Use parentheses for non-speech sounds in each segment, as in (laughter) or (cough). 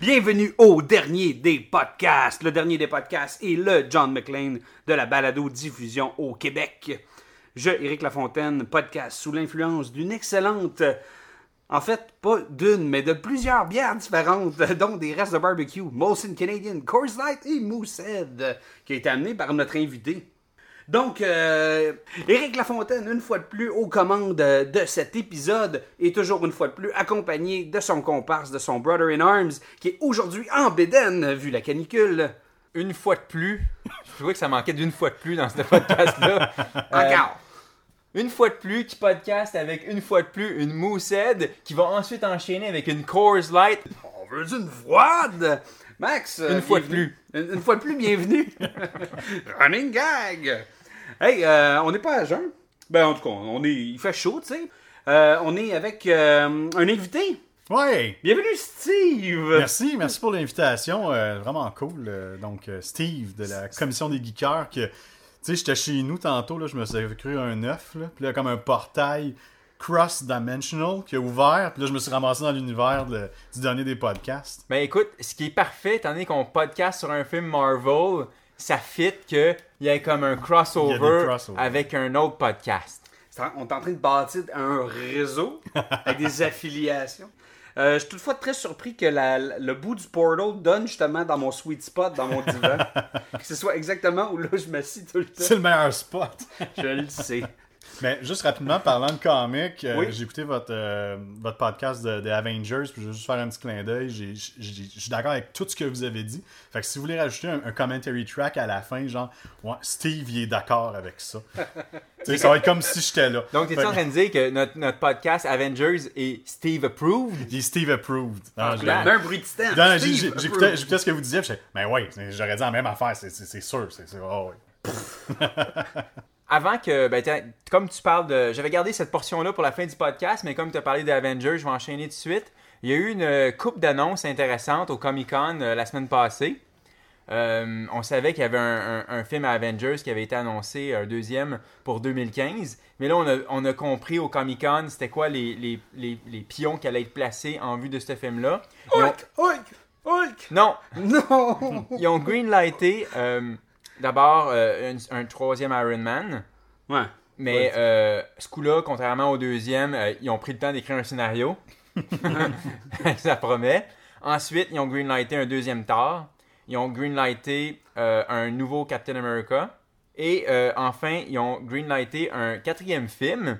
Bienvenue au dernier des podcasts. Le dernier des podcasts est le John McLean de la balado-diffusion au Québec. Je, Éric Lafontaine, podcast sous l'influence d'une excellente, en fait, pas d'une, mais de plusieurs bières différentes, (laughs) dont des restes de barbecue, Molson Canadian, Coors Light et Moosehead, qui a été amené par notre invité. Donc, euh, Éric Lafontaine, une fois de plus, aux commandes de cet épisode, est toujours une fois de plus accompagné de son comparse, de son brother in arms, qui est aujourd'hui en bédaine, vu la canicule. une fois de plus, je trouvais que ça manquait d'une fois de plus dans ce podcast-là. (laughs) Euh, Encore. une fois de plus, qui podcast avec une fois de plus une Moosehead, qui va ensuite enchaîner avec une Coors Light. On veut une froide. Max. euh, Une fois de bienvenue. Une, une fois de plus, bienvenue. (laughs) Running gag. Hey, euh, on n'est pas à jeun. Ben, en tout cas, on est, il fait chaud, tu sais. Euh, on est avec euh, un invité. Ouais! Bienvenue, Steve. Merci, merci pour l'invitation. euh, vraiment cool. donc, Steve de la Commission des Geekers, que, tu sais, j'étais chez nous tantôt, là, je me suis cru un œuf, là, puis là, comme un portail cross-dimensional qui a ouvert, puis là, je me suis ramassé dans l'univers de- du dernier des podcasts. Ben écoute, ce qui est parfait, étant donné qu'on podcast sur un film Marvel, ça fit qu'il y ait comme un crossover, avec un autre podcast. C'est On est en train de bâtir un réseau avec des (laughs) affiliations. Euh, je suis toutefois très surpris que la- le bout du portal donne justement dans mon sweet spot, dans mon divan. (laughs) que ce soit exactement où là je m'assis tout le C'est temps. le meilleur spot. Je le sais. Mais juste rapidement, parlant de comics, euh, Oui. j'ai écouté votre, euh, votre podcast de, de Avengers, puis je vais juste faire un petit clin d'œil. J'ai- j'ai- Je suis d'accord avec tout ce que vous avez dit. Fait que si vous voulez rajouter un, un commentary track à la fin, genre, ouais, Steve, il est d'accord avec ça. (laughs) Ça va être comme si j'étais là. Donc, t'es Fait en train de dire que notre, notre podcast Avengers est Steve approved? Il est Steve approved. Non, j'ai- Mets un bruit de approve. J'écoutais ce que vous disiez, puis j'étais, ben ouais, j'aurais dit la même affaire, c'est- sûr. c'est c'est- oh, ouais. (laughs) Avant que, ben, comme tu parles de. J'avais gardé cette portion-là pour la fin du podcast, mais comme tu as parlé d'Avengers, je vais enchaîner tout de suite. Il y a eu une euh, coupe d'annonces intéressantes au Comic Con euh, la semaine passée. Euh, on savait qu'il y avait un, un- un film à Avengers qui avait été annoncé, un deuxième pour 2015. Mais là, on a, on a compris au Comic Con c'était quoi les, les, les, les pions qui allaient être placés en vue de ce film-là. Ont- Hulk, Hulk, Hulk. Non, Non. ils ont greenlighté euh, d'abord euh, un, un troisième Iron Man. Ouais. Mais euh, ce coup-là, contrairement au deuxième, euh, ils ont pris le temps d'écrire un scénario. (laughs) (laughs) ça promet. Ensuite, ils ont greenlighté un deuxième Thor. Ils ont greenlighté euh, un nouveau Captain America. Et euh, enfin, ils ont greenlighté un quatrième film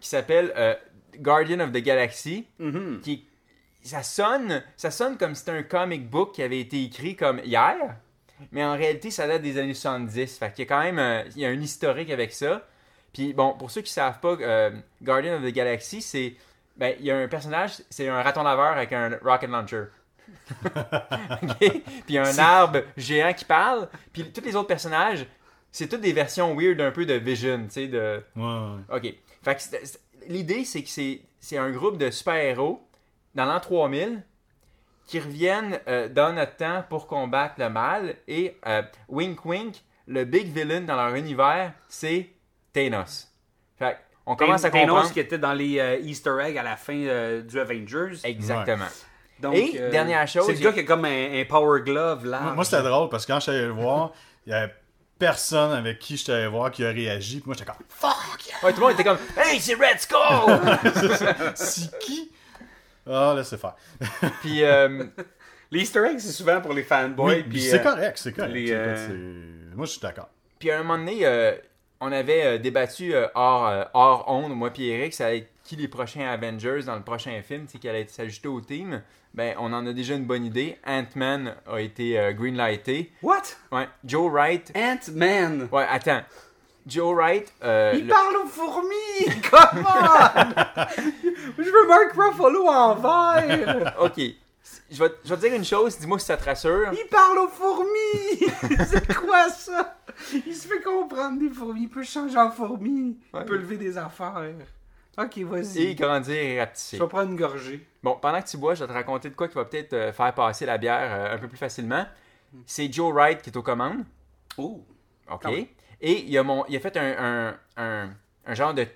qui s'appelle euh, Guardian of the Galaxy. Mhm. Qui, ça, sonne, ça sonne comme si c'était un comic book qui avait été écrit comme hier. Mais en réalité, ça date des années 70. Fait qu'il y a quand même euh, il y a un historique avec ça. Puis bon, pour ceux qui savent pas, euh, Guardian of the Galaxy, c'est. Ben, il y a un personnage, c'est un raton laveur avec un rocket launcher. (laughs) Ok? Puis il y a un arbre géant qui parle. Puis tous les autres personnages, c'est toutes des versions weird un peu de Vision, tu sais, de. Ouais, ouais. Ok. Fait que l'idée, c'est que c'est un groupe de super-héros dans l'an 3000 qui reviennent euh, dans notre temps pour combattre le mal. Et euh, wink wink, le big villain dans leur univers, c'est Thanos. Fait on commence à Thanos comprendre. qui était dans les euh, Easter eggs à la fin euh, du Avengers. Exactement. Donc, Et, euh, dernière chose, C'est le il y a- gars qui a comme un, un power glove là. Moi, moi, c'était drôle parce que quand je suis allé le voir, il y avait personne avec qui je suis allé voir qui a réagi. Puis moi, j'étais comme Fuck! yeah! Ouais, tout le monde était comme Hey, c'est Red Skull! (laughs) C'est qui? Ah, laissez faire. (laughs) Puis, euh, L'Easter egg, c'est souvent pour les fanboys. Oui, puis, c'est euh, correct, c'est correct. les, euh, Moi, je suis d'accord. Puis à un moment donné, euh, on avait débattu euh, hors, euh, hors onde, moi puis Eric, ça allait être qui les prochains Avengers dans le prochain film, qui allait être- s'ajouter au team. Ben, on en a déjà une bonne idée. Ant-Man a été euh, greenlighté. What? Ouais, Joe Wright. Ant-Man. Ouais, attends. Joe Wright, euh, Il le- parle aux fourmis! (laughs) Comment? Je veux Mark Ruffalo en vert! (laughs) Ok. Je vais, je vais te dire une chose, dis-moi si ça te rassure. Il parle aux fourmis! (laughs) C'est quoi ça? Il se fait comprendre des fourmis. Il peut changer en fourmi. Ouais. Il peut lever des affaires. Ok, Et vas-y. grandir et rapetisser. Je vais prendre une gorgée. Bon, pendant que tu bois, je vais te raconter de quoi qui va peut-être euh, faire passer la bière euh, un peu plus facilement. C'est Joe Wright qui est aux commandes. Oh! OK. Et il a, mon, il a fait un, un, un- un genre de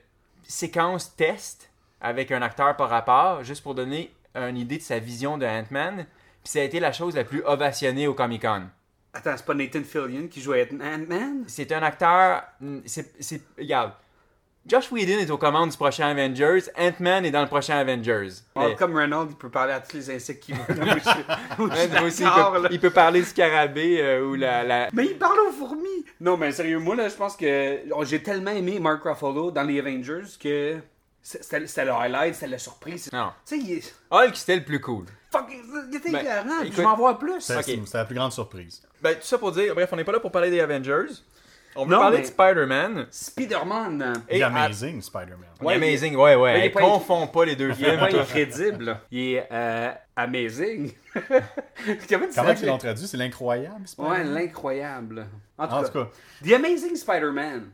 séquence test avec un acteur par rapport, juste pour donner une idée de sa vision de Ant-Man. Puis ça a été la chose la plus ovationnée au Comic-Con. Attends, c'est pas Nathan Fillion qui jouait Ant-Man? C'est un acteur. C'est. c'est- Regarde. Josh Whedon est aux commandes du prochain Avengers. Ant-Man est dans le prochain Avengers. Oh, Mais- comme Reynolds, il peut parler à tous les insectes qu'il veut. (laughs) Aussi, il, peut, là. il peut parler du scarabée euh, ou la, la- Mais il parle aux fourmis! Non, mais sérieux, moi, là, je pense que oh, j'ai tellement aimé Mark Ruffalo dans les Avengers que c'était le highlight, c'était la surprise. Non. Tu sais, il est... Hulk, c'était le plus cool. Fuck, il était Ben, éclairant, puis écoute- je m'en vois plus. C'était Ok. c'était la plus grande surprise. Ben, tout ça pour dire, bref, on n'est pas là pour parler des Avengers. On veut Non, parler mais- de Spider-Man. Spider-Man, Et à- Amazing Spider-Man. Ouais, Il est amazing, ouais, ouais. Il est Hey, pas- Confonds pas les deux (laughs) il est films. pas toi. incrédible. Il est euh, amazing. (laughs) Comment ils l'ont traduit? C'est l'incroyable Spider-Man? Ouais, l'incroyable. En tout, En cas, tout cas, The Amazing Spider-Man.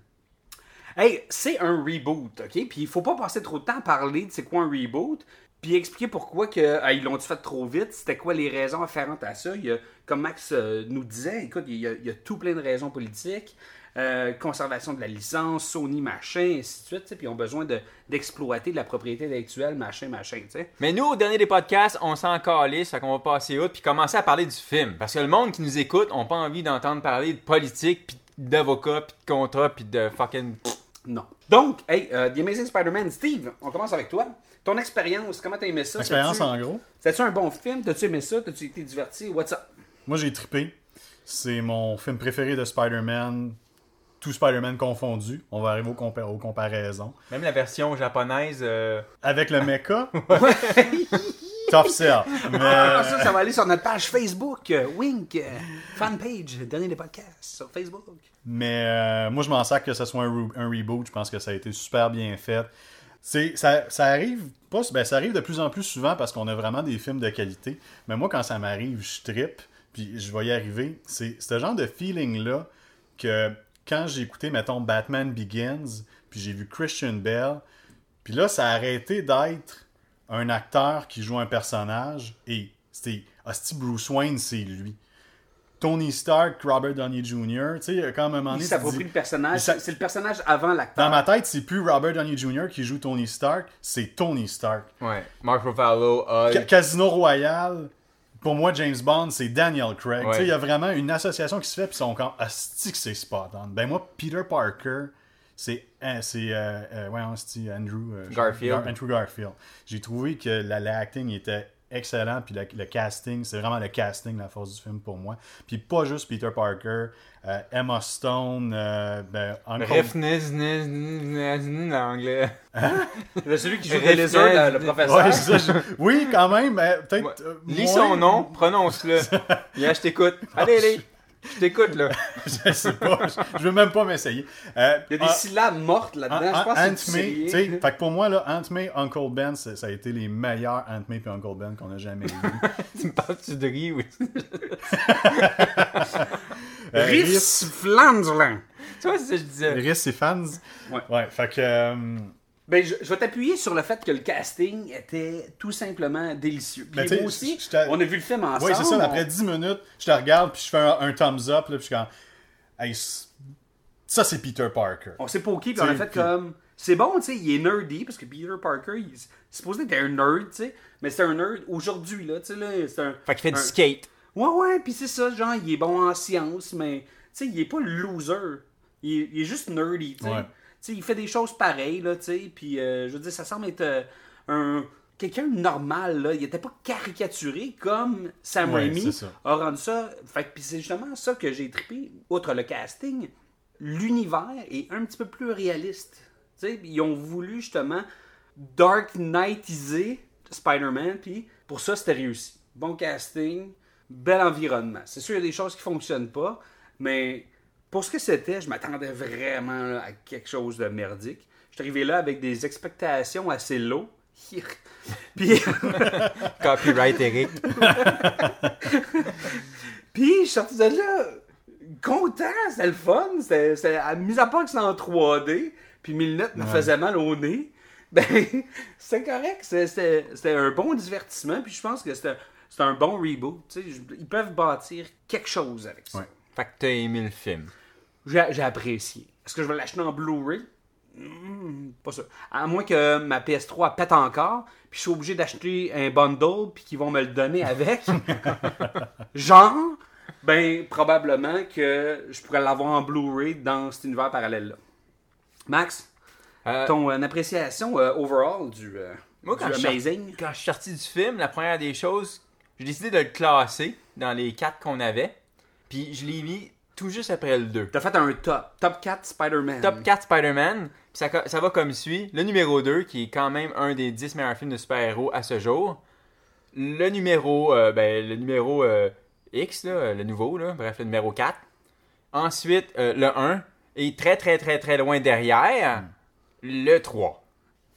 Hey, c'est un reboot, ok? Puis il faut pas passer trop de temps à parler de c'est quoi un reboot, puis expliquer pourquoi que, ah, ils l'ont fait trop vite, c'était quoi les raisons afférentes à ça. Il y a, comme Max euh, nous disait, écoute, il y, a, il y a tout plein de raisons politiques, euh, conservation de la licence, Sony machin, ainsi de suite, tu sais, puis ils ont besoin de- d'exploiter de la propriété intellectuelle, machin, machin, tu sais. Mais nous, au dernier des podcasts, on s'en calisse, fait qu'on va passer outre puis commencer à parler du film. Parce que le monde qui nous écoute n'a pas envie d'entendre parler de politique, puis d'avocats, puis de contrats, puis de fucking... Non. Donc, hey, euh, The Amazing Spider-Man, Steve, on commence avec toi. Ton expérience, comment t'as aimé ça? l'expérience C'était-tu- en gros. C'était-tu un bon film? T'as-tu aimé ça? T'as-tu été diverti? What's up? Moi, j'ai trippé. C'est mon film préféré de Spider-Man. Tout Spider-Man confondu. On va arriver aux, compa- aux comparaisons. Même la version japonaise... euh, Avec le mecha, (laughs) (laughs) tough sell. Mais Ah, ça, ça va aller sur notre page Facebook. euh, Wink, euh, fanpage, donner des podcasts sur Facebook. Mais euh, moi, je m'en sers que ce soit un, re- un reboot. Je pense que ça a été super bien fait. C'est, ça, ça arrive pas, ben, ça arrive de plus en plus souvent parce qu'on a vraiment des films de qualité. Mais moi, quand ça m'arrive, je trippe, puis je vais y arriver. C'est ce genre de feeling-là que quand j'ai écouté, mettons, Batman Begins, puis j'ai vu Christian Bell, puis là, ça a arrêté d'être un acteur qui joue un personnage et c'était hostie Bruce Wayne, c'est lui. Tony Stark, Robert Downey Jr., tu sais, quand à un moment Il s'approprie le personnage. C'est le personnage avant l'acteur. dans ma tête, c'est plus Robert Downey Jr. qui joue Tony Stark, c'est Tony Stark. Ouais. Mark Ruffalo, Hulk... Ca- Casino Royale, pour moi, James Bond, c'est Daniel Craig. Ouais. Tu sais, Il y a vraiment une association qui se fait, puis ils sont comme, asti que c'est spot on. Ben moi, Peter Parker, c'est hein, c'est euh, euh, ouais, on se dit Andrew euh, Garfield. Gar- Andrew Garfield. J'ai trouvé que la, la acting était excellent, puis le, le casting, c'est vraiment le casting la force du film pour moi. Puis pas juste Peter Parker, euh, Emma Stone, euh, ben, Uncle- Bref, niz, niz, niz, niz, niz, en anglais. C'est celui qui joue Ref- The Lizard, le, le professeur. Ouais, c'est ça, je- Oui, quand même, peut-être. Ouais. euh, Lis moins- son nom, prononce-le. (laughs) Yeah, je t'écoute. Allez, allez. Je t'écoute, là. (laughs) je sais pas, je, veux même pas m'essayer. Euh, Il y a des ah, syllabes mortes là-dedans. Je pense que Aunt c'est May, tu sais, fait que pour moi, là, Aunt May, Uncle Ben, ça a été les meilleurs Aunt May et Uncle Ben qu'on a jamais vus. (laughs) Tu me parles-tu de riz, oui? (laughs) Euh, Flandre. Tu vois, ça que je disais? C'est fans? Ouais. Ouais, fait que. euh, Ben, je, je vais t'appuyer sur le fait que le casting était tout simplement délicieux. Puis Ben, moi aussi, on a vu le film ensemble. ouais, c'est ça, on- après 10 minutes, je te regarde, puis je fais un, un thumbs up, là, puis je suis comme. Hey, ça, c'est Peter Parker. On s'est poké, puis on a fait puis- comme. C'est bon, tu sais, il est nerdy, parce que Peter Parker, il est supposé être un nerd, tu sais. Mais c'est un nerd aujourd'hui, là, tu sais, là. C'est un. Fait qu'il fait du skate. Ouais, ouais, puis c'est ça, genre, il est bon en sciences, mais, tu sais, il est pas loser. Il est, il est juste nerdy, tu sais. Ouais. Sais, il fait des choses pareilles, là, tu sais, puis euh, je veux dire, ça semble être euh, un... Quelqu'un de normal, là. Il était pas caricaturé comme Sam Ouais, Raimi a rendu ça. Fait puis c'est justement ça que j'ai trippé, outre le casting. L'univers est un petit peu plus réaliste. Tu sais, ils ont voulu, justement, Dark Knightiser Spider-Man, puis pour ça, c'était réussi. Bon casting, bel environnement. C'est sûr, il y a des choses qui fonctionnent pas, mais pour ce que c'était, je m'attendais vraiment là, à quelque chose de merdique. Je suis arrivé là avec des expectations assez low. (laughs) Puis, (laughs) Copyright Eric. (laughs) puis je suis sorti de là content, c'était le fun. C'était, à- mis à part que c'était en 3D, puis mes lunettes me faisaient mal au nez, ben, c'était correct. C'était, un bon divertissement, puis je pense que c'était, un bon reboot. Ils peuvent bâtir quelque chose avec ça. Ouais. Fait que t'as aimé le film. J'ai, j'ai apprécié. Est-ce que je vais l'acheter en Blu-ray? Hmm, pas ça. À moins que ma PS3 pète encore, puis je suis obligé d'acheter un bundle, puis qu'ils vont me le donner avec. (laughs) Genre, ben, probablement que je pourrais l'avoir en Blu-ray dans cet univers parallèle-là. Max, Euh, ton euh, appréciation euh, overall du, euh, Moi, du je, Amazing? sorti, quand je suis sorti du film, la première des choses, j'ai décidé de le classer dans les quatre qu'on avait. Puis je l'ai mis tout juste après le 2. T'as fait un top. Top 4 Spider-Man. Top 4 Spider-Man. Puis Ça, ça va comme suit. Le numéro 2, qui est quand même un des 10 meilleurs films de super-héros à ce jour. Le numéro, euh, ben, le numéro euh, X, là, le nouveau, là, bref, le numéro 4. Ensuite, euh, le 1. Et très, très, très, très loin derrière, le 3.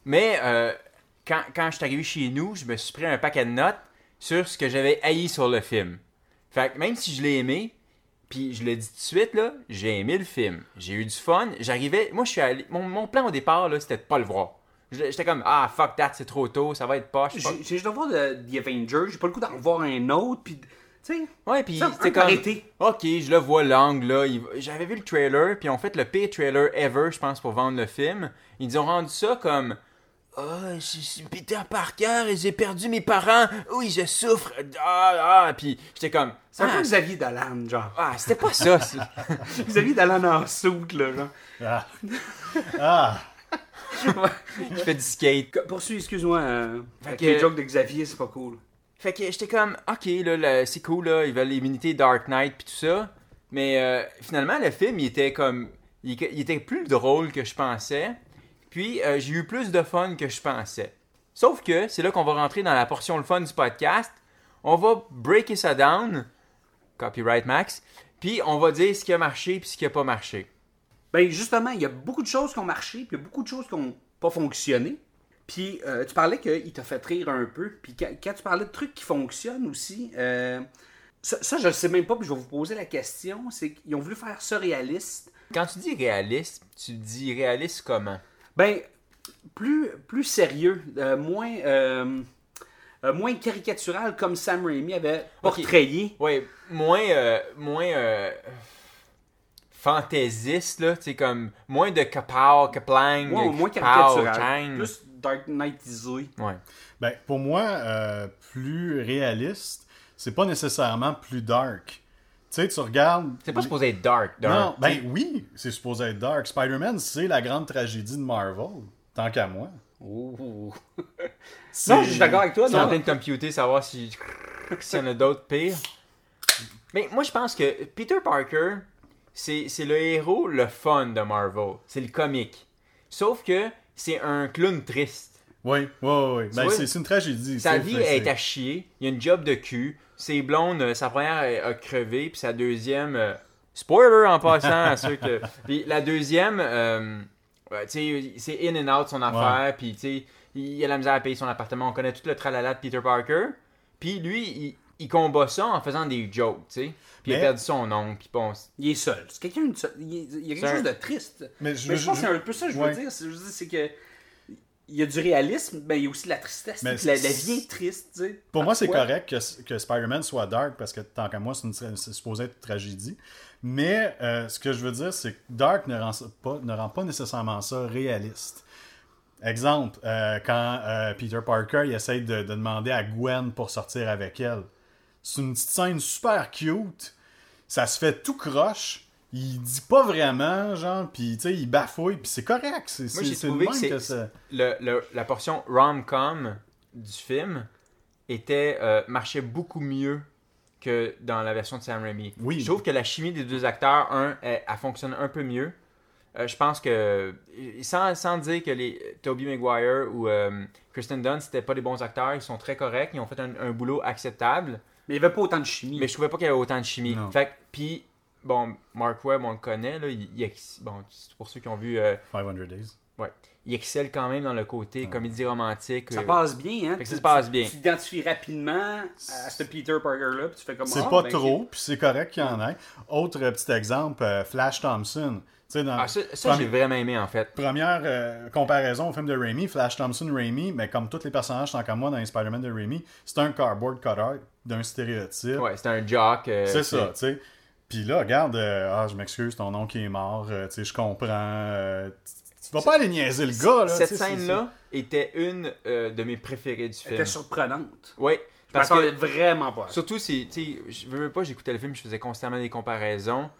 Mais quand, quand je suis arrivé chez nous, je me suis pris un paquet de notes sur ce que j'avais haï sur le film. Fait que même si je l'ai aimé, puis je le dis tout de suite, là, j'ai aimé le film. J'ai eu du fun. J'arrivais. Moi, je suis allé. Mon, mon plan au départ, là, c'était de pas le voir. J'étais comme, ah, fuck that, c'est trop tôt, ça va être poche. J'ai juste voir de- The Avengers, j'ai pas le coup d'en voir un autre, puis tu sais. Ouais, puis c'était comme. arrêté. Ok, je le vois l'angle là. Il- J'avais vu le trailer, puis on fait le pire trailer ever, je pense, pour vendre le film. Ils ont rendu ça comme. Ah, je suis Peter Parker et j'ai perdu mes parents. Oui, je souffre. Ah, ah. Puis j'étais comme. C'est un ah, peu Xavier Dolan, genre. ah, c'était pas ça. c'est- (laughs) Xavier Dolan en soute, là, genre. Ah. Ah. Je fais du skate. Poursuis, excuse-moi. Euh, avec que- Les jokes de Xavier, c'est pas cool. Fait que j'étais comme, ok, là, là, c'est cool, là, ils veulent l'immunité Dark Knight puis tout ça. Mais euh, finalement, le film, il était comme. Il, il était plus drôle que je pensais. Puis euh, j'ai eu plus de fun que je pensais. Sauf que c'est là qu'on va rentrer dans la portion le fun du podcast. On va breaker ça down. Copyright Max. Puis on va dire ce qui a marché puis ce qui a pas marché. Ben, justement, il y a beaucoup de choses qui ont marché, puis il y a beaucoup de choses qui n'ont pas fonctionné. Puis, euh, tu parlais qu'il t'a fait rire un peu. Puis, quand, quand tu parlais de trucs qui fonctionnent aussi, euh, ça, ça, je ne sais même pas, puis je vais vous poser la question. C'est qu'ils ont voulu faire ça réaliste. Quand tu dis réaliste, tu dis réaliste comment? Ben, plus, plus sérieux, euh, moins, euh, euh, moins caricatural, comme Sam Raimi avait portrayé. Ouais, moins, euh, moins euh, fantaisiste, là, tu sais, comme moins de kapow, kaplang, Moins, moins caricatural. chang. Plus Dark Knightisé. Ouais. Ben, pour moi, euh, plus réaliste, c'est pas nécessairement plus dark. Tu sais, tu regardes. C'est pas supposé être dark, dark. Non, ben oui, c'est supposé être dark. Spider-Man, c'est la grande tragédie de Marvel, tant qu'à moi. Ouh. Non, je suis d'accord avec toi. Tu en train de computer, savoir si (laughs) s'il y en a d'autres pires. Mais moi, je pense que Peter Parker, c'est le héros, le fun de Marvel. C'est le comique. Sauf que c'est un clown triste. Oui, oui, oui. Ben, c'est une tragédie. Sa vie est à chier. Il y a une job de cul. Ses blondes, euh, sa première a- crevé, puis sa deuxième. euh, spoiler en passant à ceux que. (laughs) Puis la deuxième, euh, sais, c'est in and out son affaire, puis tu sais, il a la misère à payer son appartement. On connaît tout le tralala de Peter Parker. Puis lui, il, il combat ça en faisant des jokes, tu sais. Puis il a perdu son oncle, puis bon. Il est seul. C'est quelqu'un de seul. Il, y a quelque chose de triste. Mais je, Mais je pense je- que c'est un peu ça que je veux ouais. dire. C'est- je veux dire, c'est que il y a du réalisme, mais il y a aussi de la tristesse. La, vie est triste, tu sais. Pour moi, c'est correct que, que Spider-Man soit dark parce que tant qu'à moi, c'est supposé être une tragédie. Mais euh, ce que je veux dire, c'est que dark ne rend, pas, ne rend pas nécessairement ça réaliste. Exemple, euh, quand euh, Peter Parker il essaye de, de demander à Gwen pour sortir avec elle. C'est une petite scène super cute. Ça se fait tout croche. Il dit pas vraiment, genre, puis tu sais, il bafouille, puis c'est correct. C'est Moi, c'est- j'ai c'est le trouvé que ça. le, le- la portion rom-com du film était euh, marchait beaucoup mieux que dans la version de Sam Raimi. Oui. Je trouve que la chimie des deux acteurs, un, elle, elle fonctionne un peu mieux. Euh, je pense que, sans, sans dire que les Tobey Maguire ou euh, Kristen Dunst c'était pas des bons acteurs, ils sont très corrects, ils ont fait un, un boulot acceptable, Mais il n'y avait pas autant de chimie. mais je trouvais pas qu'il y avait autant de chimie. Non. Fait que- puis bon, Mark Webb, on le connaît, là, il, il ex- bon, c'est pour ceux qui ont vu, euh, 500 Days. il excelle quand même dans le côté comédie romantique. Ça euh, passe bien, hein? Fait que ça se passe bien. Tu t'identifies rapidement à ce Peter Parker-là, puis tu fais comme C'est Ah, pas ben, trop, puis c'est correct qu'il y en ait. Autre euh, petit exemple, euh, Flash Thompson. Tu sais, dans Ah, ça, j'ai vraiment aimé, en fait. première euh, comparaison au film de Raimi, Flash Thompson, Raimi, mais comme tous les personnages tant qu'à moi dans les Spider-Man de Raimi, c'est un cardboard cutout d'un stéréotype. Ouais, c'était un jock. euh, c'est ça, tu sais. Puis là, regarde, euh, ah, je m'excuse, ton oncle est mort, euh, tu sais, je comprends. euh, tu vas pas aller niaiser le gars, là. Cette scène-là était une euh, de mes préférées du Elle film. était surprenante. Oui, parce que vraiment pas. surtout si, tu sais, je veux même pas, j'écoutais le film, je faisais constamment des comparaisons.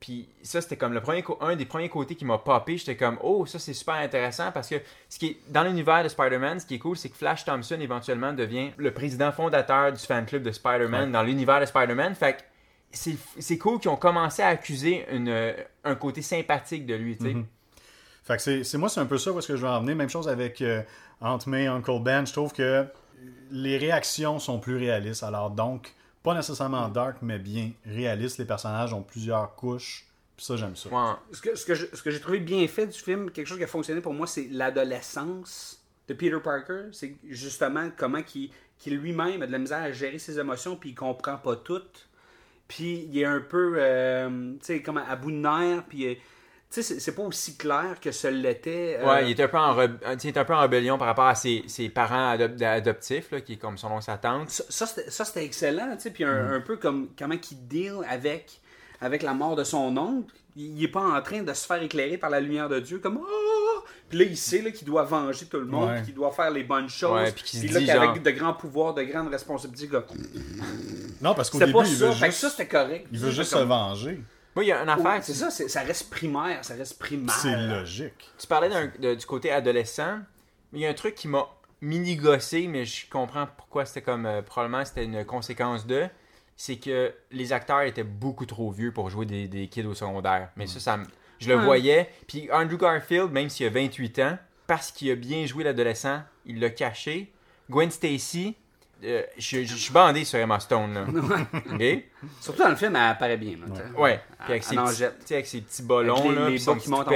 Puis ça, c'était comme le premier un des premiers côtés qui m'a popé. J'étais comme, oh, ça c'est super intéressant parce que ce qui est, dans l'univers de Spider-Man, ce qui est cool, c'est que Flash Thompson éventuellement devient le président fondateur du fan club de Spider-Man dans l'univers de Spider-Man. Fait que c'est c'est cool qu'ils ont commencé à accuser une, euh, un côté sympathique de lui, tu sais. Fait que c'est, c'est moi, c'est un peu ça où est-ce que je vais en venir. Même chose avec euh, Aunt May, Uncle Ben. Je trouve que les réactions sont plus réalistes. Alors donc, pas nécessairement dark, mais bien réalistes. Les personnages ont plusieurs couches. Puis ça, j'aime ça. Ouais. Ce que, ce que je- ce que j'ai trouvé bien fait du film, quelque chose qui a fonctionné pour moi, c'est l'adolescence de Peter Parker. C'est justement comment qu'il qu'il lui-même a de la misère à gérer ses émotions, puis il comprend pas toutes. Puis il est un peu, euh, tu sais, comme à bout de nerfs, puis euh, tu sais, c'est- pas aussi clair que ce l'était. euh, Ouais, il est un peu en, re- tu sais, il est un peu en rébellion par rapport à ses, ses parents adop- adoptifs, là, qui est comme son nom sa tante. ça, ça, c'était- excellent, tu sais, puis un, un peu comme comment il deal avec, avec la mort de son oncle. Il, il est pas en train de se faire éclairer par la lumière de Dieu, comme Ah! Puis là, il sait là, qu'il doit venger tout le monde, Ouais. qu'il doit faire les bonnes choses. Ouais, puis qu'il se là, dit, qu'avec genre- de grands pouvoirs, de grandes responsabilités, Non, parce qu'au début, pas il ça. veut Fait que juste, ça, c'était correct. il veut juste comme- se venger. Moi, il y a une affaire, c'est ça, ça reste primaire, ça reste primaire. C'est logique. tu parlais de- du côté adolescent, mais il y a un truc qui m'a mini gossé, mais je comprends pourquoi c'était comme, euh, probablement c'était une conséquence de, c'est que les acteurs étaient beaucoup trop vieux pour jouer des, des kids au secondaire. Mais ça, ça me- je le Ouais. voyais. Puis Andrew Garfield, même s'il a 28 ans, parce qu'il a bien joué l'adolescent, il l'a caché. Gwen Stacy, euh, je, je- je suis bandé sur Emma Stone, là. Surtout dans le film, elle apparaît bien. Là. Ouais. Puis avec, ses petits, avec ses petits les- là, les bas qui petit montent en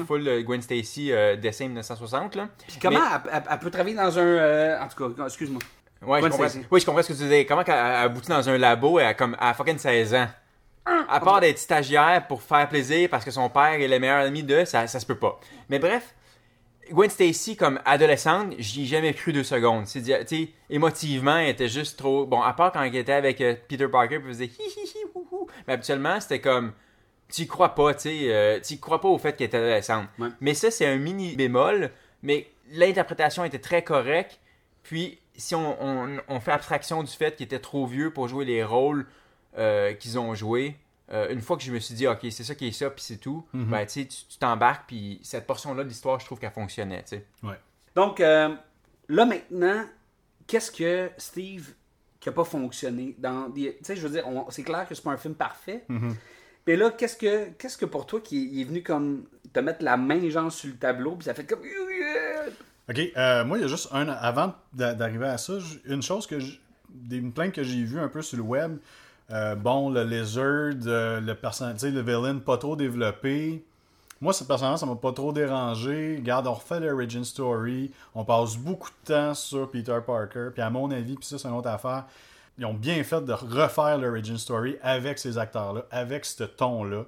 haut full euh, Gwen Stacy, euh, dessin 1960, là. Puis comment Mais- elle, elle- elle peut travailler dans un. euh, en tout cas, excuse-moi. Ouais, je comprends. Oui, je comprends ce que tu disais. Comment qu'elle a abouti dans un labo à, comme, à fucking 16 ans? À part d'être stagiaire pour faire plaisir parce que son père est le meilleur ami de, ça, ça se peut pas. Mais bref, Gwen Stacy, comme adolescente, j'y ai jamais cru deux secondes. C'est, tu sais, émotivement, elle était juste trop. Bon, à part quand elle était avec euh, Peter Parker, puis elle faisait hi hi hi hou, hou. Mais habituellement, c'était comme. Tu crois pas, tu sais. euh, tu crois pas au fait qu'elle était adolescente. Ouais. Mais ça, c'est un mini bémol. Mais l'interprétation était très correcte. Puis, si on, on- on fait abstraction du fait qu'ils étaient trop vieux pour jouer les rôles euh, qu'ils ont joués, euh, une fois que je me suis dit, OK, c'est ça qui est ça, puis c'est tout, ben, tu t'embarques, puis cette portion-là de l'histoire, je trouve qu'elle fonctionnait, tu sais. Donc, euh, là maintenant, qu'est-ce que Steve qui a pas fonctionné dans Tu sais, je veux dire, c'est clair que c'est pas un film parfait. Mais là, qu'est-ce que qu'est-ce que pour toi qui est, venu comme te mettre la main genre sur le tableau, puis ça fait comme Ok, euh, moi, il y a juste un. Avant d'a- d'arriver à ça, une chose que. Des une plainte que j'ai vue un peu sur le web. Euh, bon, le Lizard, euh, le personnage, tu sais, le villain pas trop développé. Moi, ce personnage, ça m'a pas trop dérangé. Regarde, on refait l'origin story. On passe beaucoup de temps sur Peter Parker. Puis à mon avis, puis ça, c'est une autre affaire. Ils ont bien fait de refaire l'origin story avec ces acteurs-là, avec ce ton-là.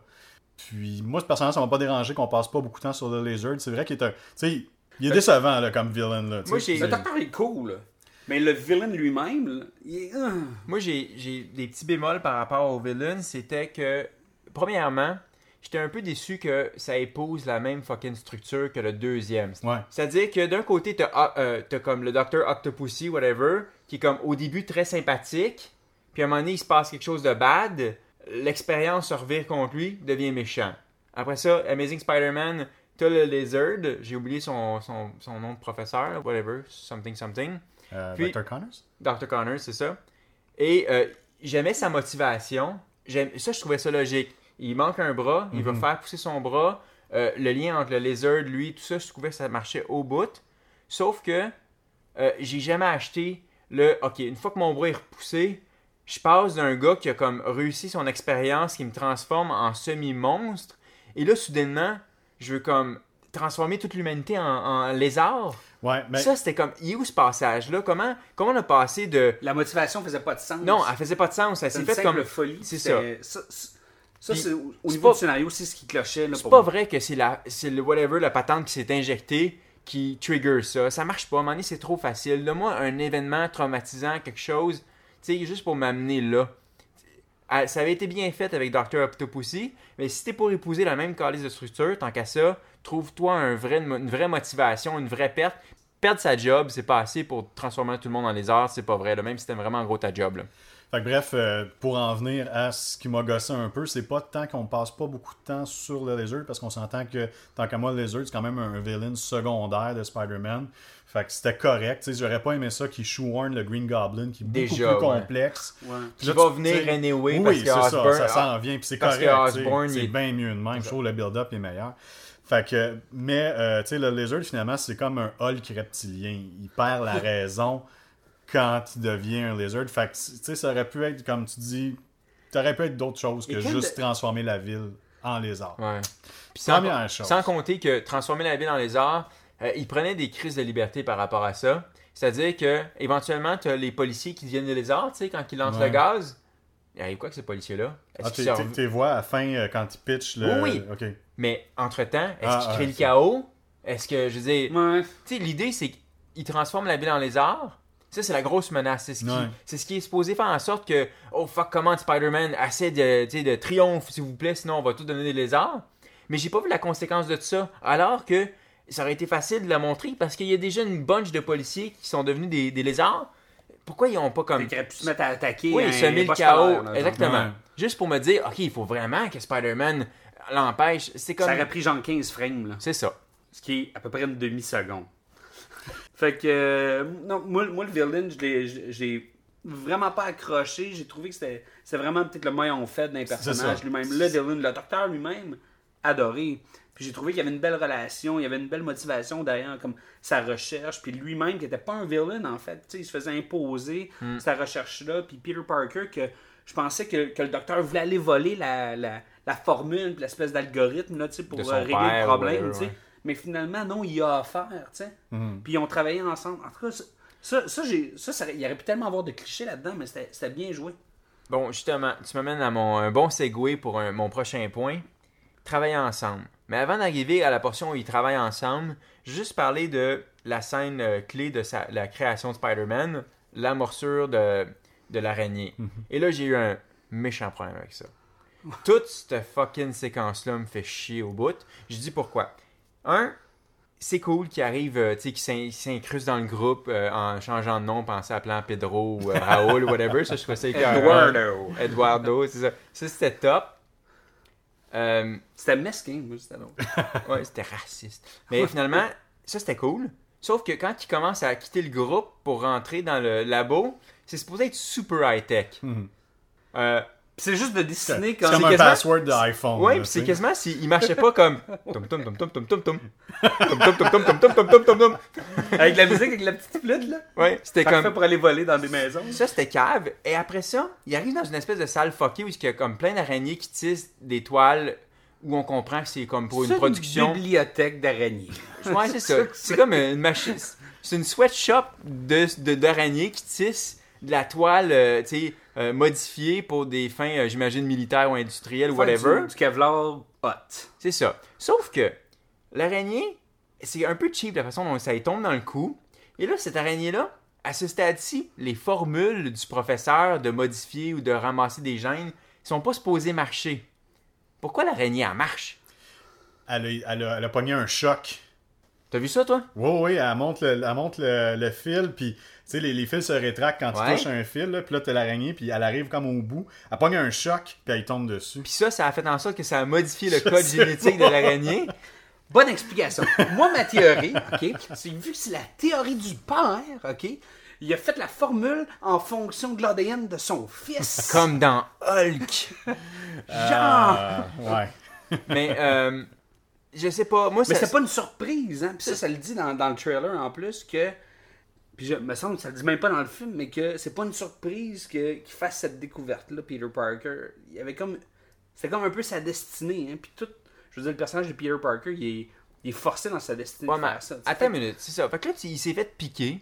Puis moi, ce personnage, ça m'a pas dérangé qu'on passe pas beaucoup de temps sur le Lizard. C'est vrai qu'il est un. Tu sais, il est décevant là, comme villain. Là. Moi, j'ai- Le docteur est cool, là. Mais le villain lui-même, là, il est. ah. Moi, j'ai j'ai des petits bémols par rapport au villain. C'était que, premièrement, j'étais un peu déçu que ça épouse la même fucking structure que le deuxième. Ouais. C'est-à-dire que d'un côté, t'as ah, euh, t'as comme le Dr. Octopussy, whatever, qui est comme au début très sympathique, puis à un moment donné, il se passe quelque chose de bad, l'expérience se revire contre lui, devient méchant. Après ça, Amazing Spider-Man, t'as le Lizard, j'ai oublié son, son, son nom de professeur, whatever, something something. Euh, Puis- Dr. Connors? Dr. Connors, c'est ça. Et euh, j'aimais sa motivation. Ça, je trouvais ça logique. Il manque un bras, il va faire pousser son bras. Euh, le lien entre le lizard, lui, tout ça, je trouvais que ça marchait au bout. Sauf que j'ai jamais acheté le OK, une fois que mon bras est repoussé, je passe d'un gars qui a comme réussi son expérience, qui me transforme en semi-monstre, et là, soudainement, je veux comme transformer toute l'humanité en, en lézard. Ouais, mais Ça, c'était comme, il est où ce passage-là? Comment, comment on a passé de... La motivation faisait pas de sens. Non, elle faisait pas de sens. Elle c'est s'est une fait simple comme... folie. C'est Ça, ça, c'est au niveau pas- du scénario, c'est ce qui clochait. C'est pas moi. vrai que c'est la, c'est le whatever, la patente qui s'est injectée qui trigger ça. Ça marche pas. À un moment donné, c'est trop facile. Donne-moi un événement traumatisant, quelque chose, tu sais, juste pour m'amener là. Ah, Ça avait été bien fait avec Dr. Octopussy, mais si t'es pour épouser la même calice de structure, tant qu'à ça, trouve-toi une vraie motivation, une vraie perte. Perdre sa job, c'est pas assez pour transformer tout le monde en lézard, c'est pas vrai. Même si t'aimes vraiment gros ta job. Fait que bref, euh, pour en venir à ce qui m'a gossé un peu, c'est pas tant qu'on passe pas beaucoup de temps sur le Lizard, parce qu'on s'entend que, tant qu'à moi, le Lizard, c'est quand même un villain secondaire de Spider-Man. Fait que c'était correct. Tu sais, j'aurais pas aimé ça qu'il shoehorn le Green Goblin, qui est Déjà, beaucoup plus ouais. complexe. Ouais. Puis Qui là, va venir anyway oui, parce que ça, Osborn- ça s'en vient, puis c'est correct. C'est est- bien mieux de même. Je trouve le build-up est meilleur. Fait que, mais, euh, tu sais, le Lizard, finalement, c'est comme un Hulk reptilien. Il perd la (laughs) raison quand il devient un Lizard. Fait que, tu sais, ça aurait pu être, comme tu dis, ça aurait pu être d'autres choses que juste de- transformer la ville en lézard. Ouais. Puis sans, Première chose. sans compter que transformer la ville en lézard, euh, il prenait des crises de liberté par rapport à ça. C'est-à-dire que éventuellement, tu as les policiers qui deviennent des lézards, tu sais, quand ils lancent Ouais. le gaz. Il arrive quoi avec ces policiers-là? Est-ce Ah, rev- t'es vois à la fin, euh, quand il pitch le... Oui, oui. OK. Mais entre-temps, est-ce Ah, qu'ils ah, créent le c'est- chaos? Est-ce que, je veux dire, Ouais. tu sais, l'idée, c'est qu'ils transforment la ville en lézard. Ça, c'est la grosse menace. C'est ce, qui, Ouais. c'est ce qui est supposé faire en sorte que, oh fuck, comment Spider-Man assez de, tu sais, de triomphe, s'il vous plaît, sinon on va tout donner des lézards. Mais j'ai pas vu la conséquence de ça. Alors que ça aurait été facile de la montrer parce qu'il y a déjà une bunch de policiers qui sont devenus des, des lézards. Pourquoi ils ont pas comme. Pu se mettre à attaquer. Oui, un semer le chaos. Exactement. Ouais. Juste pour me dire, ok, il faut vraiment que Spider-Man l'empêche. C'est comme. Ça aurait pris genre 15 frames, là. C'est ça. Ce qui est à peu près une demi-seconde. Fait que, euh, non, moi, moi, le villain, je l'ai- vraiment pas accroché. J'ai trouvé que c'était vraiment peut-être le moyen fait d'un personnage lui-même. Le villain, le docteur lui-même, adoré. Puis j'ai trouvé qu'il y avait une belle relation, il y avait une belle motivation derrière, comme sa recherche. Puis lui-même, qui n'était pas un villain, en fait. Tu sais, il se faisait imposer sa recherche-là. Puis Peter Parker, que je pensais que, que le docteur voulait aller voler la, la, la formule, puis l'espèce d'algorithme, pour euh, régler le problème, ouais. Mais finalement, non, il a offert, tu sais. Puis ils ont travaillé ensemble. En tout cas, ça, ça, ça, j'ai- ça, ça- il y aurait pu tellement avoir de clichés là-dedans, mais c'était c'était bien joué. Bon, justement, tu m'amènes à mon un bon segue pour un- mon prochain point. Travailler ensemble. Mais avant d'arriver à la portion où ils travaillent ensemble, je vais juste parler de la scène euh, clé de sa- la création de Spider-Man, la morsure de, de l'araignée. Et là, j'ai eu un méchant problème avec ça. Toute cette fucking séquence-là me fait chier au bout. Je dis pourquoi. Un, c'est cool qu'il arrive, euh, tu sais, qu'il s'in- s'incruste dans le groupe euh, en changeant de nom, pensant appelant Pedro ou euh, Raoul ou whatever. Ça, je trouvais ça écœurant. Eduardo. Eduardo, c'est ça. Ça, c'était top. Euh, C'était mesquin, moi, c'était drôle. (laughs) ouais, c'était raciste. Mais finalement, ça, c'était cool. Sauf que quand il commence à quitter le groupe pour rentrer dans le labo, c'est supposé être super high-tech. Euh, Puis c'est juste de dessiner C'est comme. comme c'est un quasiment- password d'iPhone. Ouais, puis c'est quasiment s'il marchait pas comme tom tom tom tom tom tom tom tom tom tom tom tom tom tom tom tom tom tom Avec la musique, avec la petite flûte, là. Ouais, c'était Parfait comme pour aller voler dans des maisons. ça c'était cave et après ça, il arrive dans une espèce de salle fuckée où il y a comme plein d'araignées qui tissent des toiles où on comprend que c'est comme pour une C'est production. bibliothèque d'araignées. Ouais, c'est ça. C'est comme une machine. C'est une sweatshop de, de, d'araignées qui tissent de la toile, euh, tu sais, euh, modifiée pour des fins, euh, j'imagine, militaires ou industrielles ou whatever. Du, du Kevlar hot. C'est ça. Sauf que l'araignée, c'est un peu cheap la façon dont ça y tombe dans le cou. Et là, cette araignée-là, à ce stade-ci, les formules du professeur de modifier ou de ramasser des gènes sont pas supposées marcher. Pourquoi l'araignée, elle marche? Elle a, elle, a, elle a pogné un choc. T'as vu ça, toi? Oui, oui, elle monte le, elle monte le, le fil, puis sais, les, les fils se rétractent quand Ouais. tu touches un fil, là, puis là, t'as l'araignée, puis elle arrive comme au bout. Elle pogne un choc, puis elle tombe dessus. Puis ça, ça a fait en sorte que ça a modifié le code génétique de l'araignée. Bonne explication. Moi, ma théorie, OK, c'est vu que c'est la théorie du père, OK, il a fait la formule en fonction de l'ADN de son fils. (laughs) Comme dans Hulk. Ah, ouais. Mais, euh, je sais pas. Moi, Mais c'est pas une surprise, hein. Puis ça, ça le dit dans, dans le trailer en plus que. Puis je me semble que ça le dit même pas dans le film, mais que c'est pas une surprise que- qu'il fasse cette découverte-là, Peter Parker. Il avait comme. C'était comme un peu sa destinée, hein. Puis tout. Je veux dire, le personnage de Peter Parker, il est, il est forcé dans sa destinée Ouais, de faire ça. attends une minute, c'est ça. Fait que là, il s'est fait piquer.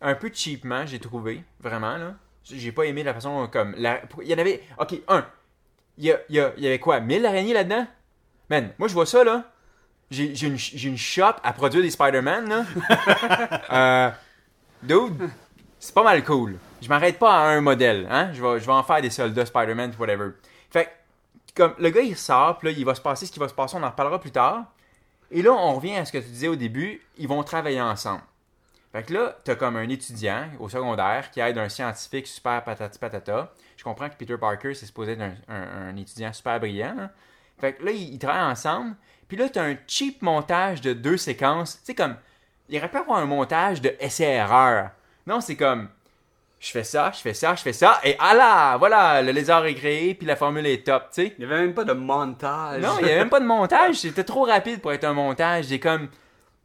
Un peu cheapement, j'ai trouvé. Vraiment, là. J'ai pas aimé la façon comme. la- Il y en avait. Ok, un. Il y, a- il y, a- il y avait quoi 1000 araignées là-dedans? Man, moi je vois ça, là. J'ai j'ai une, j'ai une shop à produire des Spider-Man, là. (laughs) euh, dude, c'est pas mal cool. Je m'arrête pas à un modèle, hein. Je vais, je vais en faire des soldats Spider-Man, whatever. Fait que, comme le gars il sort, puis là, il va se passer ce qui va se passer, on en reparlera plus tard. Et là, on revient à ce que tu disais au début, ils vont travailler ensemble. Fait que là, t'as comme un étudiant au secondaire qui aide un scientifique super patati patata. Je comprends que Peter Parker, c'est supposé être un, étudiant super brillant. hein. Fait que là, ils, ils travaillent ensemble. Puis là, t'as un cheap montage de deux séquences. Tu sais, comme, il aurait pu avoir un montage de essai-erreur. Non, c'est comme, je fais ça, je fais ça, je fais ça, et ah là, voilà, le lézard est créé, puis la formule est top, tu sais. Il y avait même pas de montage. Non, il n'y avait même pas de montage, c'était trop rapide pour être un montage. J'ai comme,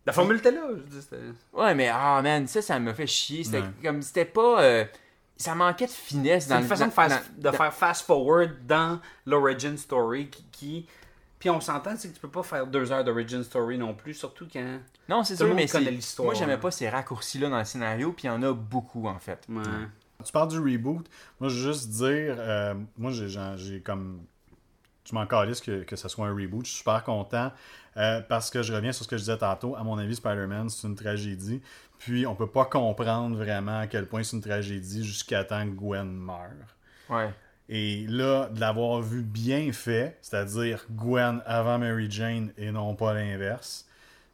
La formule était là. Je c'était- Ouais, mais ah man, ça, ça me fait chier. C'était Ouais. comme, c'était pas. euh, ça manquait de finesse C'est dans une le- façon de faire, dans- de dans- faire fast forward dans l'origin story qui, qui- Puis on s'entend, c'est que tu peux pas faire deux heures d'origin story non plus, surtout quand. Non, c'est sûr, mais l'histoire. Moi, j'aimais pas ces raccourcis-là dans le scénario, puis il y en a beaucoup, en fait. Ouais. Tu parles du reboot. Moi, je veux juste dire, euh, moi, j'ai genre- j'ai comme. Je m'en calisse que, que ce soit un reboot. Je suis super content euh, parce que je reviens sur ce que je disais tantôt. À mon avis, Spider-Man, c'est une tragédie. Puis, on peut pas comprendre vraiment à quel point c'est une tragédie jusqu'à temps que Gwen meurt. Ouais. Et là, de l'avoir vu bien fait, c'est-à-dire Gwen avant Mary Jane et non pas l'inverse.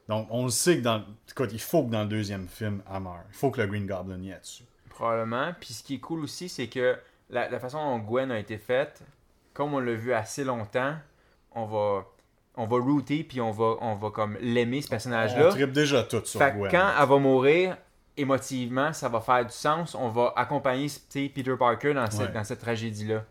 Donc, on le sait que dans. Écoute, il faut que dans le deuxième film, elle. Il faut que le Green Goblin y ait dessus. Probablement. Puis ce qui est cool aussi, c'est que la, la façon dont Gwen a été faite, comme on l'a vu assez longtemps, on va. On va router, puis on va, on va comme l'aimer, ce On personnage-là. tripe déjà tout sur Fait Gwen. quand elle va mourir, émotivement, ça va faire du sens. On va accompagner Peter Parker dans cette, Ouais. dans cette tragédie-là.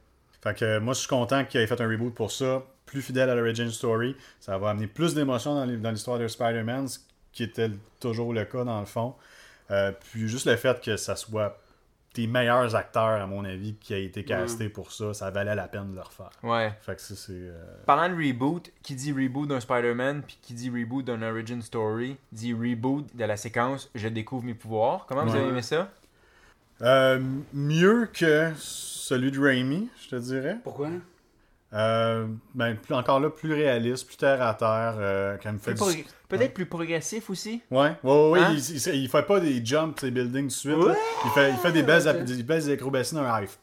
Fait que euh, moi, je suis content qu'il ait fait un reboot pour ça, plus fidèle à l'origin story. Ça va amener plus d'émotions dans l'histoire de Spider-Man, ce qui était toujours le cas dans le fond. Euh, puis juste le fait que ça soit tes meilleurs acteurs, à mon avis, qui a été casté pour ça, ça valait la peine de le refaire. Ouais. Fait que ça, c'est. euh, Parlant de reboot, qui dit reboot d'un Spider-Man, puis qui dit reboot d'un origin story, dit reboot de la séquence Je découvre mes pouvoirs. Comment vous avez aimé ça? Euh, mieux que celui de Raimi, je te dirais. Pourquoi? Euh, ben, plus, encore là, plus réaliste, plus terre à terre. euh, quand il fait du- Peut-être plus progressif aussi. Ouais, ouais, ouais, ouais, Hein? il, il- il fait pas des jumps, ces buildings tout de suite. Là. Il, fait, il fait des belles, des acrobaties d'un half,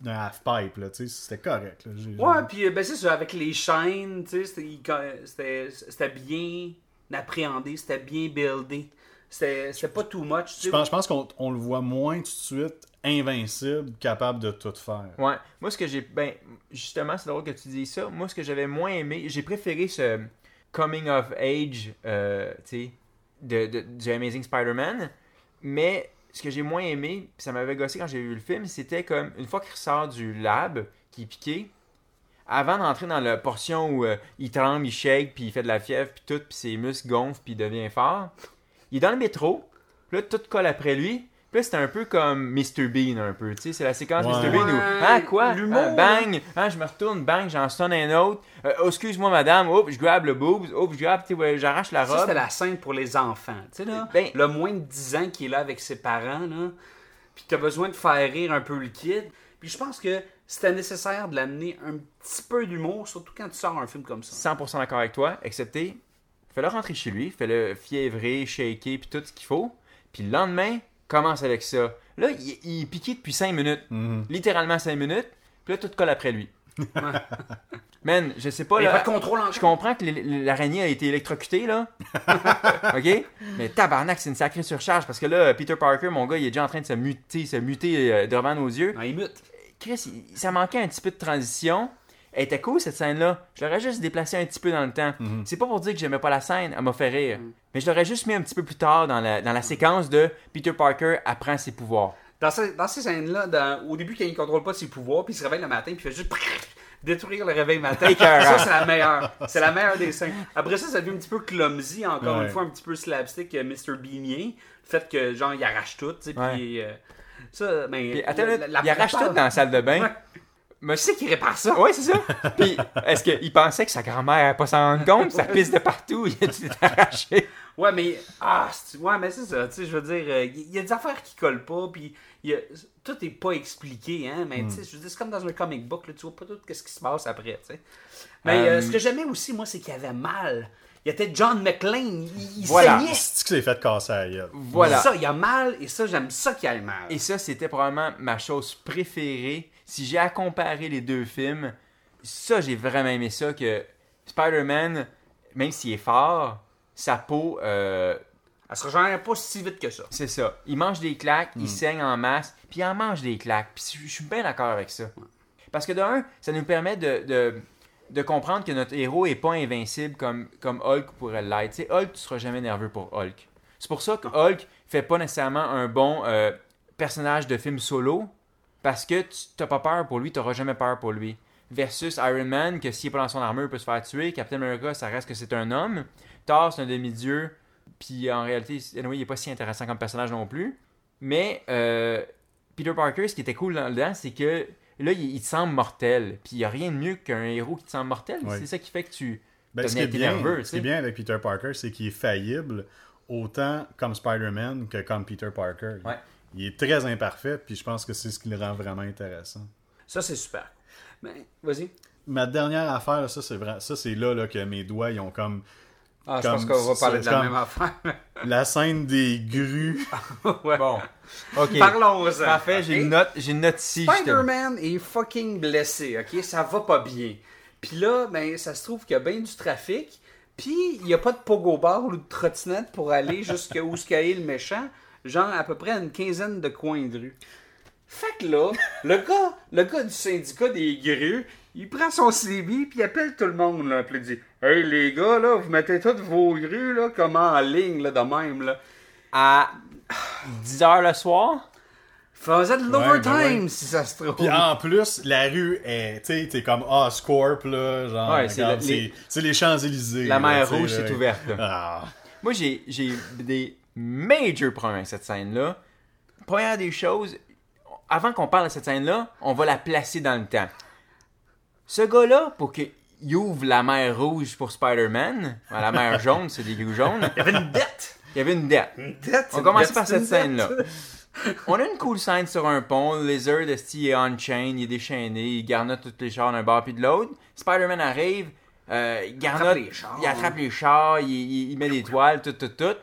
là, tu sais, c'était correct. Là. Ouais, puis euh, ben c'est ça, avec les chaînes, c'était- bien appréhendé, c'était bien buildé. C'était pas too much, Je pense, je pense qu'on on le voit moins tout de suite invincible, capable de tout faire. Ouais. Moi, ce que j'ai. Ben, justement, c'est drôle que tu dis ça. Moi, ce que j'avais moins aimé, j'ai préféré ce coming of age, euh, tu sais, de, du Amazing Spider-Man. Mais ce que j'ai moins aimé, puis ça m'avait gossé quand j'ai vu le film, c'était comme une fois qu'il ressort du lab, qui est piqué, avant d'entrer dans la portion où euh, il tremble, il shake, puis il fait de la fièvre, puis tout, puis ses muscles gonflent, puis il devient fort, il est dans le métro, là, tout colle après lui. Puis c'était un peu comme Mr. Bean, un peu. Tu sais, c'est la séquence Ouais. Mr. Bean où, ah, quoi? l'humour, Ah, bang! Ah, je me retourne, bang, j'en sonne un autre. Euh, oh, excuse-moi, madame. Oups, je grabe le boobs. Oups, je grabe, ouais, j'arrache la Ça, robe. c'était la scène pour les enfants. Tu sais, là, Ben- le moins de 10 ans qui est là avec ses parents, là, puis t'as besoin de faire rire un peu le kid. Puis je pense que c'était nécessaire de l'amener un petit peu d'humour, surtout quand tu sors un film comme ça. 100% d'accord avec toi, excepté, fais-le rentrer chez lui, fais-le fiévrer, shaker, puis tout ce qu'il faut. Puis le lendemain, commence avec ça. Là, il, il est piqué depuis 5 minutes. Mhm. Littéralement 5 minutes. Puis là, tout colle après lui. (laughs) Man, je sais pas, Il n'y a là. pas de contrôle en Je comprends que l'araignée a été électrocutée, là. (laughs) OK? Mais tabarnak, c'est une sacrée surcharge parce que là, Peter Parker, mon gars, il est déjà en train de se muter, se muter euh, devant nos yeux. Non, il mute. Chris, il- ça manquait un petit peu de transition. Elle était cool cette scène-là. Je l'aurais juste déplacé un petit peu dans le temps. C'est pas pour dire que j'aimais pas la scène, elle m'a fait rire. Mais je l'aurais juste mis un petit peu plus tard dans la, dans la séquence de Peter Parker apprend ses pouvoirs. Dans, ces- dans ces scènes-là, au début, quand il ne contrôle pas ses pouvoirs, puis il se réveille le matin, puis il fait juste. (laughs) détruire le réveil matin. (laughs) Ça, c'est la meilleure. C'est la meilleure des scènes. Après ça, ça devient un petit peu clumsy, encore Ouais. une fois, un petit peu slapstick, euh, Mr. Beanier. Le fait que, genre, il arrache tout, tu sais, Ouais. puis... euh, ça, mais... Attends, la- la- il arrache tout dans la salle de bain. Ouais. Mais Qui c'est qui répare ça? Ouais, c'est ça. (laughs) Puis, est-ce qu'il pensait que sa grand-mère n'allait pas s'en rendre compte? Ça pisse de partout, il a tout arraché. Ouais, mais. Ah, c'est- ouais, mais c'est ça. Tu sais, je veux dire, euh, il y a des affaires qui collent pas, puis il y a- tout est pas expliqué, hein. Mais tu sais, je veux dire, c'est comme dans un comic book, là, tu vois pas tout ce qui se passe après, tu sais. Mais euh, Euh, ce que j'aimais aussi, moi, c'est qu'il avait mal. Il était John McClane, il, il Voilà. saignait. C'est que c'est fait casser la gueule. Voilà. Ça, il a mal, et ça, j'aime ça qu'il ait mal. Et ça, c'était probablement ma chose préférée. Si j'ai à comparer les deux films, ça, j'ai vraiment aimé ça que Spider-Man, même s'il est fort, sa peau, euh, Elle se régénère pas si vite que ça. c'est ça. Il mange des claques, Hmm. il saigne en masse, puis il en mange des claques. Puis je je suis bien d'accord avec ça. Parce que d'un, ça nous permet de, de, de comprendre que notre héros est pas invincible comme, comme Hulk pourrait l'être. Tu sais, Hulk, tu seras jamais nerveux pour Hulk. C'est pour ça que (laughs) Hulk fait pas nécessairement un bon euh, personnage de film solo, parce que tu t'as pas peur pour lui, tu n'auras jamais peur pour lui. Versus Iron Man, que s'il est pas dans son armure, il peut se faire tuer. Captain America, ça reste que c'est un homme. Thor, c'est un demi-dieu. Puis en réalité, anyway, il est pas si intéressant comme personnage non plus. Mais euh, Peter Parker, ce qui était cool dans- dedans, c'est que là, il, il te semble mortel. Puis il n'y a rien de mieux qu'un héros qui te semble mortel. C'est ça qui fait que tu Ben, ce, qui deviens est bien, nerveux. ce qui est bien avec Peter Parker, c'est qu'il est faillible autant comme Spider-Man que comme Peter Parker. Ouais. Il est très imparfait, puis je pense que c'est ce qui le rend vraiment intéressant. Ça, c'est super. Mais, vas-y. Ma dernière affaire, là, ça c'est vrai, ça c'est là, là que mes doigts ils ont comme Ah, je Comme pense qu'on va parler de la même affaire. (laughs) la scène des grues. (laughs) ouais. Bon. OK. Parlons-en. Parfait, j'ai une note, j'ai une note ici. Spider-Man est fucking blessé, ok? Ça va pas bien. Puis là, ben, ça se trouve qu'il y a bien du trafic. Puis il n'y a pas de pogo bar ou de trottinette pour aller (laughs) jusqu'à où ce qu'est le méchant. Genre à peu près une quinzaine de coins de rue. Fait que là, le gars, le gars du syndicat des grues, il prend son CB puis il appelle tout le monde là, puis il dit Hey les gars là, vous mettez toutes vos grues là comme en ligne là de même là. À 10h le soir, Faisait de Ouais, l'overtime ben ouais. si ça se trouve. Puis en plus, la rue est, tu sais, t'es comme Oscorp, là, genre, Ouais, c'est le- c'est les- c'est les Champs-Élysées. la mer rouge là. est ouverte. là. Ah. Moi, j'ai j'ai des major problèmes avec cette scène-là. Première des choses, avant qu'on parle de cette scène-là, on va la placer dans le temps. Ce gars-là, pour qu'il ouvre la mer rouge pour Spider-Man, ben, la mer jaune, c'est des grues jaunes, Il y avait une dette. il y avait une dette. Une dette. On commence par cette scène-là. On a une cool scène sur un pont. Le Lizard est on-chain, il est déchaîné, il garnotte tous les chars d'un bord puis de l'autre. Spider-Man arrive, euh, il garnotte, attrape les chars. il attrape les chars, il, il- il met des toiles, tout, tout, tout.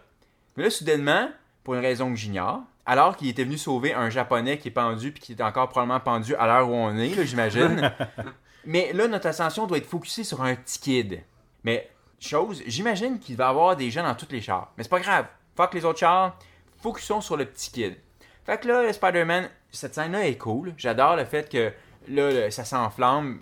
Mais là, soudainement, pour une raison que j'ignore, alors qu'il était venu sauver un Japonais qui est pendu puis qui est encore probablement pendu à l'heure où on est, là, j'imagine. (laughs) Mais là, notre attention doit être focusée sur un petit kid. Mais, chose, j'imagine qu'il va y avoir des gens dans tous les chars. Mais c'est pas grave. Fuck les autres chars. Focusons sur le petit kid. Fait que là, Spider-Man, cette scène-là est cool. J'adore le fait que là, ça s'enflamme.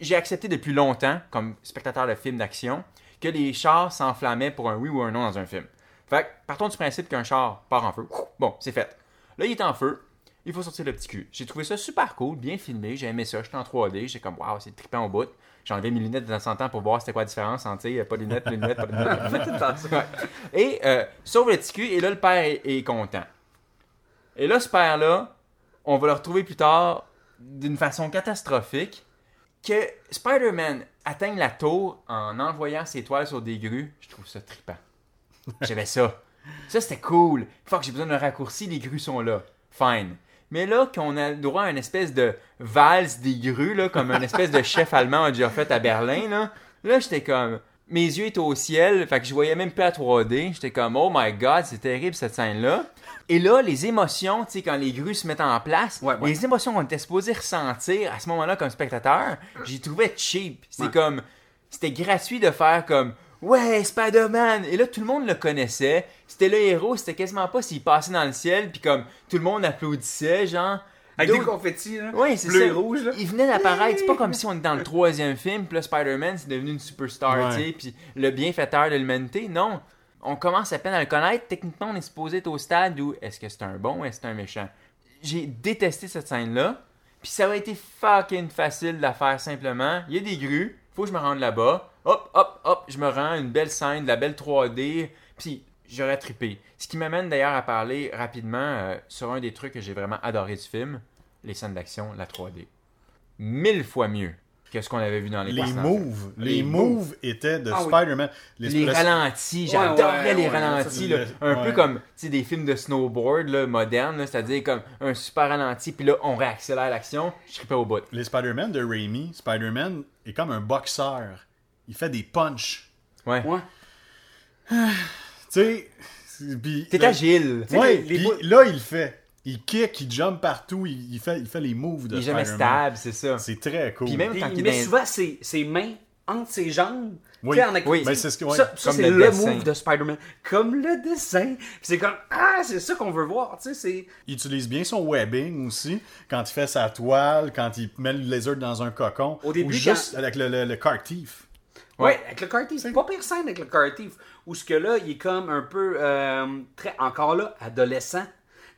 J'ai accepté depuis longtemps, comme spectateur de film d'action, que les chars s'enflammaient pour un oui ou un non dans un film. Fait que, partons du principe qu'un char part en feu. Bon, c'est fait. Là, il est en feu. Il faut sortir le petit cul. J'ai trouvé ça super cool, bien filmé. J'ai aimé ça. J'étais en 3D. J'ai comme, waouh, c'est trippant au bout. J'ai enlevé mes lunettes de temps en temps pour voir c'était quoi la différence entre, sais, pas de lunettes, pas de lunettes, pas de lunettes. pas de lunettes. Ouais. Et euh, sauve le petit cul, et là, le père est, est content. Et là, ce père-là, on va le retrouver plus tard d'une façon catastrophique. Que Spider-Man atteigne la tour en envoyant ses toiles sur des grues, je trouve ça trippant. J'avais ça. Ça, c'était cool. Fuck, j'ai besoin d'un raccourci, les grues sont là. Fine. Mais là, qu'on a le droit à une espèce de valse des grues, là, comme un espèce de chef allemand a déjà fait à Berlin, là, là j'étais comme. Mes yeux étaient au ciel, fait que je voyais même plus à 3D. J'étais comme, oh my god, c'est terrible cette scène-là. Et là, les émotions, tu sais, quand les grues se mettent en place, Ouais, ouais. les émotions qu'on était supposé ressentir à ce moment-là comme spectateur, j'y trouvais cheap. C'est Ouais. comme. C'était gratuit de faire comme. Ouais, Spider-Man! Et là, tout le monde le connaissait. C'était le héros, c'était quasiment pas s'il passait dans le ciel, puis comme tout le monde applaudissait, genre. Avec des confettis, là. Ouais, c'est Bleu ça. et rouge, là. Il venait d'apparaître. C'est pas comme (laughs) si on était dans le troisième film, puis là, Spider-Man, c'est devenu une superstar, Ouais. tu sais, puis le bienfaiteur de l'humanité. Non. On commence à peine à le connaître. Techniquement, on est supposé être au stade où est-ce que c'est un bon ou est-ce que c'est un méchant. J'ai détesté cette scène-là. Puis ça aurait été fucking facile de la faire simplement. Il y a des grues, faut que je me rende là-bas. Hop, hop, hop, je me rends, une belle scène, de la belle 3D. Puis j'aurais trippé. Ce qui m'amène d'ailleurs à parler rapidement euh, sur un des trucs que j'ai vraiment adoré du film, les scènes d'action, la 3D. Mille fois mieux que ce qu'on avait vu dans les Les moves, les, Les moves étaient de Ah. Spider-Man. Les le- ralentis, j'adorais ouais, les ouais, ralentis. ça, là. c'est- un ouais. peu comme des films de snowboard là, modernes, là, c'est-à-dire comme un super ralenti, puis là on réaccélère l'action. Je trippais au bout. les Spider-Man de Raimi, Spider-Man est comme un boxeur. Il fait des punches. Ouais. Ouais. Tu sais, T'es le- agile. Ouais, les- là, il fait. Il kick, il jump partout, il, il fait, il fait les moves de Il est jamais Spider-Man. stable, c'est ça. C'est très cool. Puis même quand il il met souvent ses, ses mains entre ses jambes. Oui. En. Oui. Ben, c'est ce que- ouais. Ça, ça, Comme c'est le le, move de Spider-Man. Comme le dessin. Puis c'est comme, ah, c'est ça qu'on veut voir. Tu sais, c'est. Il utilise bien son webbing aussi, quand il fait sa toile, quand il met le laser dans un cocon. Au début, ou juste avec le, le, le car thief. Ouais, avec le car. C'est pas pire avec le car thief. Où ce que là, il est comme un peu, euh, très, encore là, adolescent.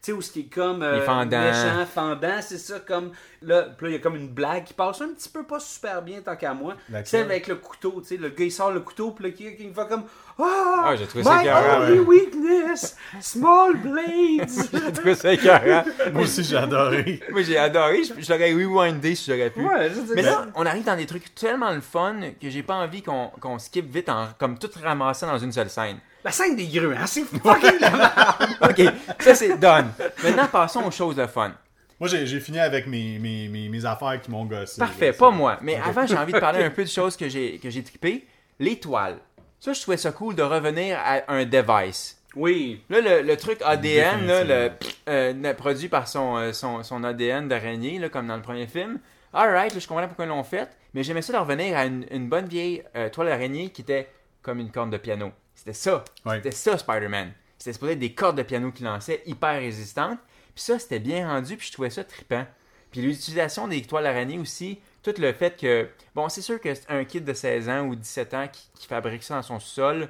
Tu sais, où ce qui est comme euh, Il fendant. méchant, fendant, c'est ça, comme là, puis là, il y a comme une blague qui passe un petit peu pas super bien tant qu'à moi. Celle avec le couteau, tu sais, le gars il sort le couteau, puis là, qui, qui fait comme Ah, Ah, j'ai trouvé ça my écœurant, only weakness, small blades. (laughs) J'ai trouvé ça écœurant. Moi aussi, j'ai adoré. Moi j'ai adoré, je, je l'aurais rewindé si j'aurais pu. ouais, Mais là, on arrive dans des trucs tellement le fun que j'ai pas envie qu'on qu'on skip vite en comme tout ramasser dans une seule scène. La scène des grues, hein, c'est fucking la merde. (laughs) Ok, ça c'est done. Maintenant passons aux choses de fun. Moi, j'ai j'ai fini avec mes, mes, mes, mes affaires qui m'ont gossé. Parfait, là, pas moi. Mais avant, j'ai envie de parler (laughs) un peu de choses que j'ai que j'ai trippé. Les toiles. Ça, je trouvais ça cool de revenir à un device. Oui. Là, le, le truc ADN, là, le, Définitivement. euh, produit par son, euh, son, son ADN d'araignée, là, comme dans le premier film. Alright, là, je comprends pourquoi ils l'ont fait, mais j'aimais ça de revenir à une, une bonne vieille euh, toile d'araignée qui était comme une corde de piano. C'était ça. Ouais. C'était ça, Spider-Man. C'était supposé être des cordes de piano qu'il lançait, hyper résistantes. Puis ça, c'était bien rendu, puis je trouvais ça trippant. Puis l'utilisation des toiles d'araignée aussi, tout le fait que... Bon, c'est sûr que c'est un kid de 16 ans ou 17 ans qui, qui fabrique ça dans son sol.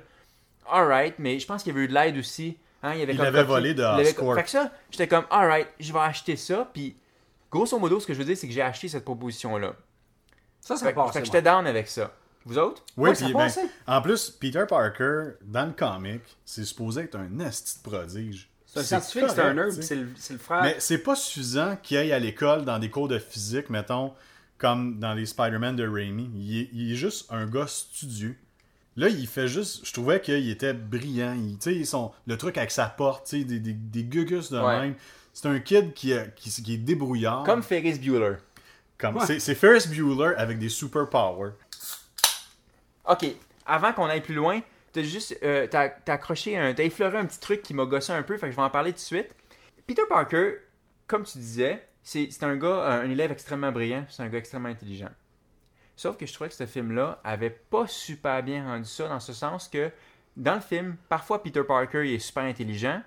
Alright, mais je pense qu'il y avait eu de l'aide aussi. Hein, il avait Il comme copié- volé de Oscorp. Fait que ça, j'étais comme, alright, je vais acheter ça. Puis, grosso modo, ce que je veux dire, c'est que j'ai acheté cette proposition-là. Ça, ça Fait, passe. fait que j'étais down avec ça. Vous autres? Oui, puis ben, en plus, Peter Parker, dans le comic, c'est supposé être un esti de prodige. C'est un scientifique, c'est un nerd, c'est le, frère. Mais c'est pas suffisant qu'il aille à l'école dans des cours de physique, mettons, comme dans les Spider-Man de Raimi. Il est, il est juste un gars studieux. Là, il fait juste. Je trouvais qu'il était brillant. Il, tu sais, ils sont- le truc avec sa porte, tu sais, des, des, des gugus de Ouais. même. C'est un kid qui, a- qui, qui est débrouillard. Comme Ferris Bueller. Comme- Ouais. c'est Ferris Bueller avec des superpowers. Ok, avant qu'on aille plus loin, t'as juste euh, t'as, accroché un. T'as effleuré un petit truc qui m'a gossé un peu, fait que je vais en parler tout de suite. Peter Parker, comme tu disais, c'est, un gars, un élève extrêmement brillant, c'est un gars extrêmement intelligent. Sauf que je trouvais que ce film-là avait pas super bien rendu ça, dans ce sens que dans le film, parfois Peter Parker il est super intelligent,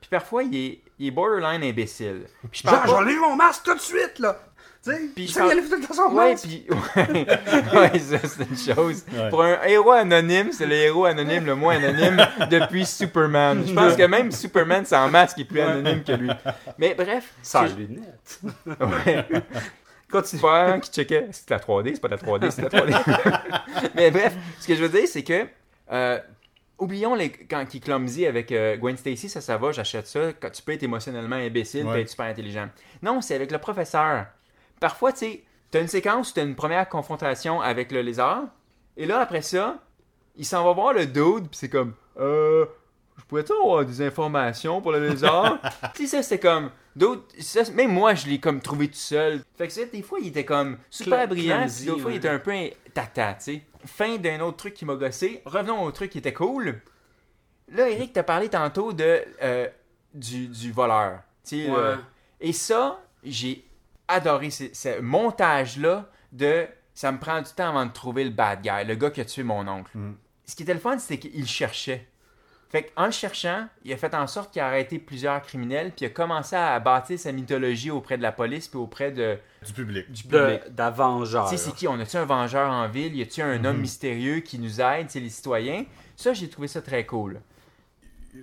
puis parfois il est, il est borderline imbécile. Puis je Genre, parle je pas- vais lever mon masque tout de suite, là. Tu sais, Puis tu il a tout dans son Ouais, masque. puis (laughs) ouais, ouais, ça c'est une chose. Ouais. Pour un héros anonyme, c'est le héros anonyme le moins anonyme depuis Superman. Je pense que même Superman sans masque est plus anonyme que lui. Mais bref, Sans c'est- lunettes. (laughs) ouais. Continue. pas qui checkait c'est la 3D, c'est pas de la 3D, c'est de la 3D. (laughs) Mais bref, ce que je veux dire, c'est que euh, oublions les, quand il est clumsy avec euh, Gwen Stacy, ça, ça va, j'achète ça. Quand tu peux être émotionnellement imbécile, Ouais. puis être super intelligent. Non, c'est avec le professeur. Parfois, tu sais, t'as une séquence où t'as une première confrontation avec le lézard, et là, après ça, il s'en va voir le dude, puis c'est comme, euh, je pourrais-tu avoir des informations pour le lézard? (laughs) tu sais, ça, c'était comme, d'autres, même moi, je l'ai comme trouvé tout seul. Fait que ça, des fois, il était comme super brillant, puis d'autres fois, il était un peu tata, tu sais. Fin d'un autre truc qui m'a gossé. Revenons au truc qui était cool. Là, Eric, t'as parlé tantôt de, euh, du, du voleur. Tu sais, Ouais. euh, et ça, j'ai adoré ce, ce montage-là de ça me prend du temps avant de trouver le bad guy, le gars qui a tué mon oncle. Mm. Ce qui était le fun, c'était qu'il cherchait. Fait qu'en le cherchant, il a fait en sorte qu'il a arrêté plusieurs criminels, puis il a commencé à bâtir sa mythologie auprès de la police, puis auprès de, Du public. du public. De- D'Avengeur. Tu sais, c'est qui? On a-tu un vengeur en ville? Y a-tu un homme mystérieux qui nous aide? C'est les citoyens. Ça, j'ai trouvé ça très cool.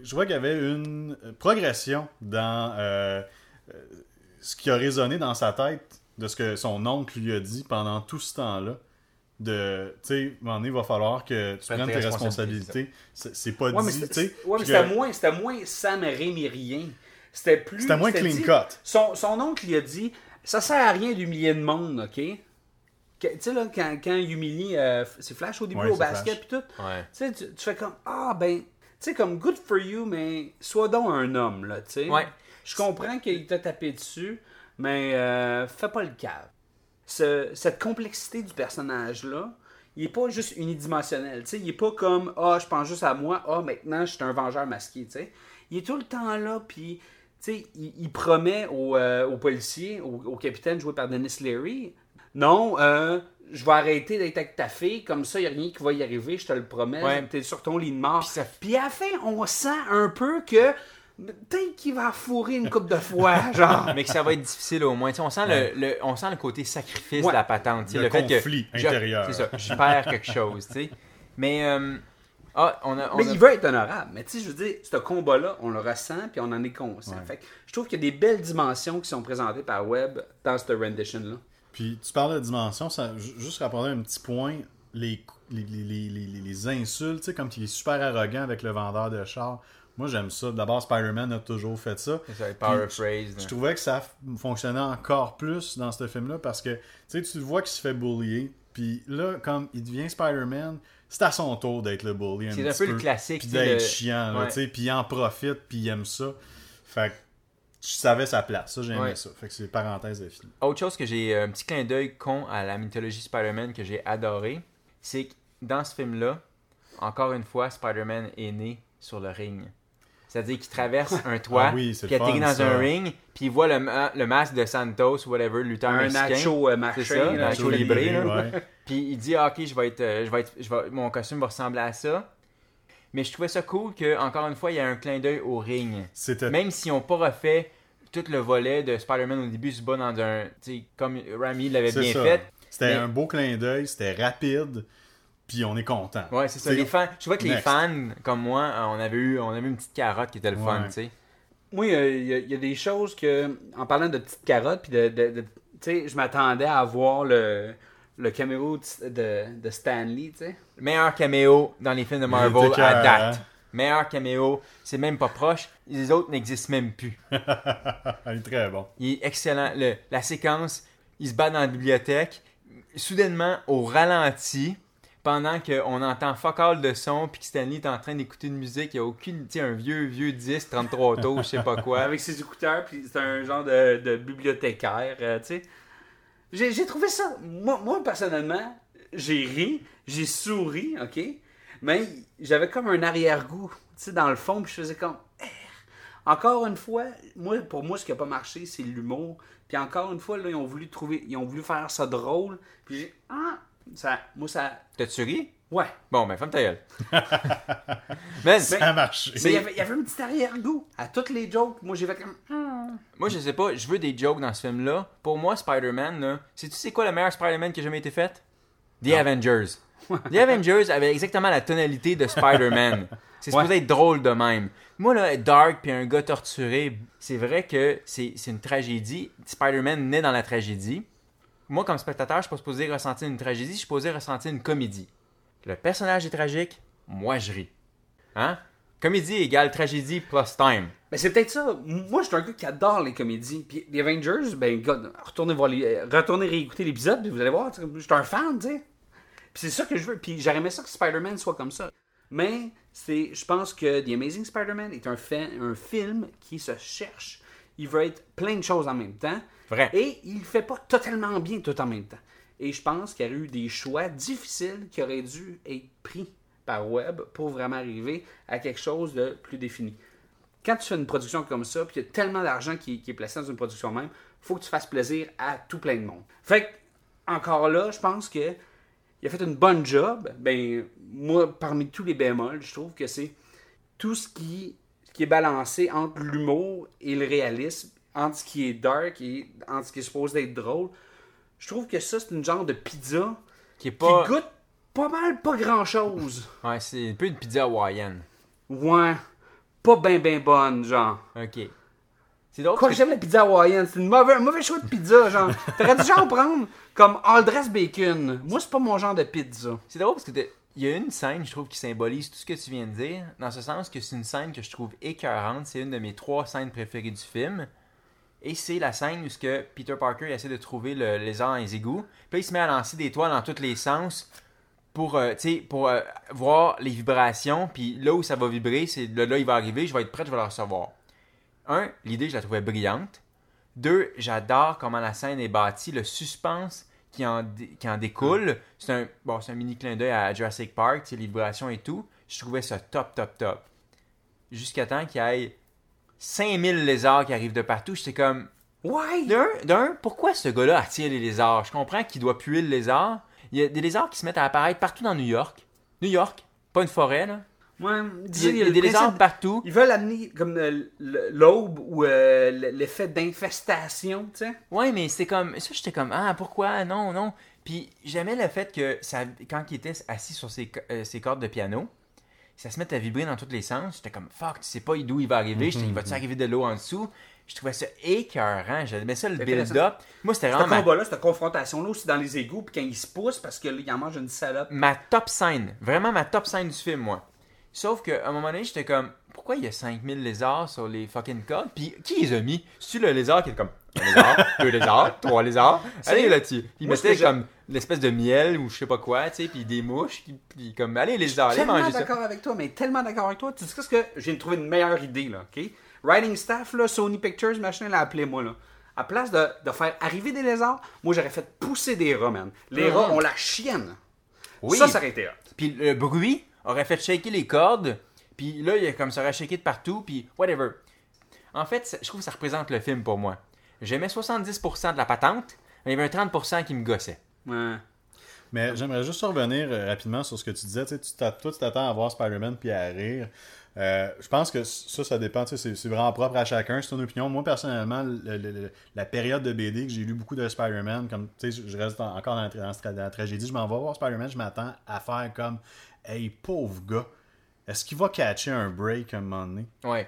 je vois qu'il y avait une progression dans euh, euh, ce qui a résonné dans sa tête de ce que son oncle lui a dit pendant tout ce temps-là. De, tu sais, à un moment donné, il va falloir que tu Prenne prennes tes responsabilités. C'est pas Ouais, dit, c'était tu sais. ouais, mais c'était que- moins, c'était moins Sam Raimi rien. C'était plus. C'était moins clean dit- cut. Son, son oncle lui a dit Ça sert à rien d'humilier le monde, ok? Tu sais, là, quand, quand il humilie. euh, c'est Flash au début Ouais, au basket, puis tout. Ouais. Tu sais, tu, tu fais comme Ah, ben. Tu sais, comme good for you, mais sois donc un homme, là, tu sais. Ouais. Je comprends qu'il t'a tapé dessus, mais euh, fais pas le cave. Ce- cette complexité du personnage-là, il est pas juste unidimensionnel. Il est pas comme Ah, je pense juste à moi, ah, maintenant je suis un vengeur masqué. tu sais. Il est tout le temps là, puis tu sais, il, il promet au, euh, au policier, au, au capitaine joué par Dennis Leary Non, euh, je vais arrêter d'être avec ta fille, comme ça, il n'y a rien qui va y arriver, je te le promets. Ouais. T'es sur ton lit de mort. Puis ça- Puis à la fin, on sent un peu que peut-être qu'il va fourrer une coupe de fois, (laughs) genre. Mais que ça va être difficile au moins. Tu sais, on, sent le, le- on sent le côté sacrifice Ouais. de la patente. tu sais, Le fait que conflit je- intérieur. C'est ça, je perds quelque chose. tu sais. Mais, euh, ah, on a. on Mais a- il veut être honorable. Mais tu sais, je veux dire, ce combat-là, on le ressent puis on en est conscient. Ouais. Fait que je trouve qu'il y a des belles dimensions qui sont présentées par Webb dans cette rendition-là. Puis tu parles de dimension, ça, ju- juste rapporter un petit point, les, les, les, les, les- les insultes, tu sais, comme il est super arrogant avec le vendeur de char. Moi, j'aime ça. D'abord, Spider-Man a toujours fait ça. Je trouvais que ça fonctionnait encore plus dans ce film-là parce que, tu sais, tu le vois qu'il se fait bullier. Puis là, comme il devient Spider-Man, c'est à son tour d'être le bully C'est un peu le classique, Puis d'être le- chiant, là, Ouais. Puis il en profite, puis il aime ça. Fait que je savais sa place. Ça, j'aimais Ouais. ça. Fait que c'est parenthèse de film. Autre chose que j'ai, euh, un petit clin d'œil con à la mythologie Spider-Man que j'ai adoré, c'est que dans ce film-là, encore une fois, Spider-Man est né sur le ring. C'est-à-dire qu'il traverse (laughs) un toit, Ah oui, puis atterrit dans ça. un ring, puis il voit le, ma- le masque de Santos, whatever, le lutteur Un mexicain. nacho euh, C'est marché. ça, là. nacho libre, là. ouais. (laughs) Puis il dit ah, ok, je vais être, euh, je vais être, je vais, mon costume va ressembler à ça. Mais je trouvais ça cool que encore une fois, il y a un clin d'œil au ring. Même s'ils n'ont pas refait tout le volet de Spider-Man au début, se bat dans un, tu sais, comme Rami l'avait bien ça. fait. C'était Mais- un beau clin d'œil, c'était rapide, puis on est content. Ouais, c'est ça. Les fans, je vois que les fans comme moi, euh, on avait eu, on avait une petite carotte qui était le fun, Ouais. tu sais. Moi, il y a- y, y des choses que, en parlant de petites carottes, puis de, de- de- tu sais, je m'attendais à voir le, le caméo de, de, de Stanley, tu sais. Meilleur caméo dans les films de Marvel à date. hein. Meilleur caméo, c'est même pas proche. Les autres n'existent même plus. (laughs) il est très bon. Il est excellent. Le- la séquence, il se bat dans la bibliothèque, soudainement au ralenti, pendant qu'on entend fuck all de son, puis que Stanley est en train d'écouter une musique, il y a aucune, tu un vieux, vieux 10, 33 tours, je sais pas quoi. Avec ses écouteurs, puis c'est un genre de, bibliothécaire, euh, tu sais. J'ai trouvé ça, moi, personnellement, j'ai ri, j'ai souri, ok? Mais j'avais comme un arrière-goût, tu sais, dans le fond, puis je faisais comme. Eh. Encore une fois, moi, pour moi, ce qui a pas marché, c'est l'humour. Puis encore une fois, là, ils ont voulu trouver, ils ont voulu faire ça drôle. Puis j'ai. Ah! Ça, moi, ça. T'as-tu ri? Ouais. Bon, ben, ferme ta gueule. (laughs) Ça a marché. Mais il y avait, il y avait un petit arrière-goût. À toutes les jokes, moi, j'ai fait comme. Ah. moi, je sais pas, je veux des jokes dans ce film-là. Pour moi, Spider-Man, là, sais-tu c'est quoi le meilleur Spider-Man qui a jamais été fait? The Avengers. (laughs) The Avengers avait exactement la tonalité de Spider-Man. C'est supposé Ouais. être drôle de même. Moi, là, dark puis un gars torturé, c'est vrai que c'est c'est une tragédie. Spider-Man naît dans la tragédie. Moi, comme spectateur, je suis pas supposé ressentir une tragédie, je suis supposé ressentir une comédie. Le personnage est tragique, moi je ris. Hein? Comédie égale tragédie plus time. Ben, c'est peut-être ça. Moi, je suis un gars qui adore les comédies. Puis les Avengers, ben, gars, retournez, voir les, euh, retournez réécouter l'épisode, puis vous allez voir, je suis un fan, tu sais. Puis c'est ça que je veux. Puis j'aurais aimé ça que Spider-Man soit comme ça. Mais c'est, je pense que The Amazing Spider-Man est un, fa- un film qui se cherche. Il veut être plein de choses en même temps. Et il fait pas totalement bien tout en même temps. Et je pense qu'il y a eu des choix difficiles qui auraient dû être pris par Webb pour vraiment arriver à quelque chose de plus défini. Quand tu fais une production comme ça, puis il y a tellement d'argent qui, est placé dans une production même, faut que tu fasses plaisir à tout plein de monde. Fait encore là, je pense que il a fait une bonne job. Ben, moi, parmi tous les bémols, je trouve que c'est tout ce qui est balancé entre l'humour et le réalisme, entre ce qui est dark et entre ce qui est supposé être drôle. Je trouve que ça, c'est une genre de pizza Qui est qui pas. goûte pas mal pas grand chose. (laughs) Ouais, c'est un peu une pizza hawaïenne. Ouais, pas ben ben bonne, genre. Ok. C'est drôle Quoi, que- j'aime la pizza hawaïenne. C'est une mauvais, un mauvais choix de pizza, genre. T'aurais dû genre prendre comme all dress bacon. Moi, c'est pas mon genre de pizza. C'est drôle parce que il y a une scène, je trouve, qui symbolise tout ce que tu viens de dire, dans ce sens que c'est une scène que je trouve écœurante. C'est une de mes trois scènes préférées du film. Et c'est la scène où que Peter Parker essaie de trouver le lézard dans les égouts. Puis il se met à lancer des toiles dans tous les sens pour, euh, pour euh, voir les vibrations. Puis là où ça va vibrer, c'est là, là, il va arriver, je vais être prêt, je vais le recevoir. Un, l'idée, je la trouvais brillante. Deux, j'adore comment la scène est bâtie, le suspense qui en, qui en découle. C'est un, bon, un mini clin d'œil à Jurassic Park, les vibrations et tout. Je trouvais ça top, top, top. Jusqu'à temps qu'il y 5000 lézards qui arrivent de partout. J'étais comme, Ouais! d'un, d'un, pourquoi ce gars-là attire les lézards? Je comprends qu'il doit puer le lézard. Il y a des lézards qui se mettent à apparaître partout dans New York. New York, pas une forêt, là. Ouais, Il y a, disons, il y a des lézards partout. Ils veulent amener comme euh, l'aube ou euh, l'effet d'infestation, tu sais. Ouais, mais c'est comme. Ça, j'étais comme, ah, pourquoi? Non, non. Puis j'aimais le fait que ça, quand il était assis sur ses, euh, ses cordes de piano, ça se met à vibrer dans tous les sens. J'étais comme, fuck, tu sais pas d'où il va arriver. J'étais, il va-tu arriver de l'eau en dessous? Je trouvais ça écœurant. J'aimais ça, le build-up. Moi, c'était Ce vraiment ma, combat-là, cette confrontation-là aussi dans les égouts, puis quand il se pousse parce que là, il en mange une salope. ma top scène. Vraiment ma top scène du film, moi. Sauf qu'à un moment donné, j'étais comme, pourquoi il y a 5000 lézards sur les fucking cordes? Puis qui les a mis? C'est-tu le lézard qui est comme, un lézard, (laughs) deux lézards, trois lézards? Allez là-dessus. Il ce mettait comme l'espèce de miel ou je sais pas quoi, tu sais, puis des mouches, puis comme, allez lézards, allez tellement manger ça. d'accord avec toi, mais tellement d'accord avec toi. Tu sais ce que j'ai trouvé une meilleure idée, là, OK? Writing staff, là, Sony Pictures, machin, l'a appelé moi, là. À place de, de faire arriver des lézards, moi, j'aurais fait pousser des rats, man. Les rats ont la chienne. Oui. Ça, ça aurait été hot. Puis le bruit aurait fait shaker les cordes, puis là, il y a comme ça aurait shaké de partout, puis whatever. En fait, je trouve que ça représente le film pour moi. J'aimais 70% de la patente, mais il y avait un 30% qui me gossait. Ouais. Mais j'aimerais juste revenir euh, rapidement sur ce que tu disais. Tu sais, toi, tu t'attends à voir Spider-Man puis à rire. Euh, je pense que ça, ça dépend. C'est vraiment propre à chacun. C'est une opinion. Moi, personnellement, le- le- le- la période de BD que j'ai lu beaucoup de Spider-Man, comme je- reste encore dans la, dans la tragédie, je m'en vais voir Spider-Man, je m'attends à faire comme Hey, pauvre gars, est-ce qu'il va catcher un break à un moment donné? Ouais.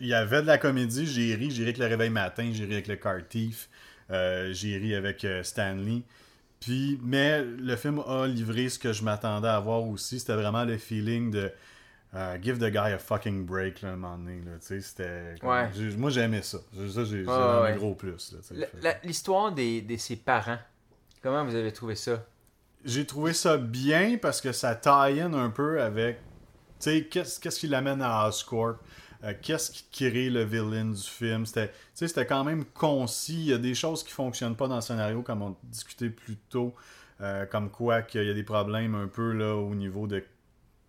il y avait de la comédie, j'ai ri, j'ai ri avec le réveil matin, j'ai ri avec le Car Thief, euh, j'ai ri avec euh, Stanley. Puis, mais le film a livré ce que je m'attendais à voir aussi. C'était vraiment le feeling de euh, give the guy a fucking break là, à un moment donné. là. Tu sais, c'était. Ouais. j'ai- Moi, j'aimais ça. Ça, j'ai un ouais. gros plus. L'histoire des, de ses parents, comment vous avez trouvé ça? J'ai trouvé ça bien parce que ça tie-in un peu avec. Tu sais, qu'est-ce qu'est-ce qui l'amène à Oscorp? Euh, Qu'est-ce qui crée le villain du film? C'était quand même concis. Il y a des choses qui fonctionnent pas dans le scénario, comme on discutait plus tôt. euh, comme quoi qu'il y a des problèmes un peu là au niveau de,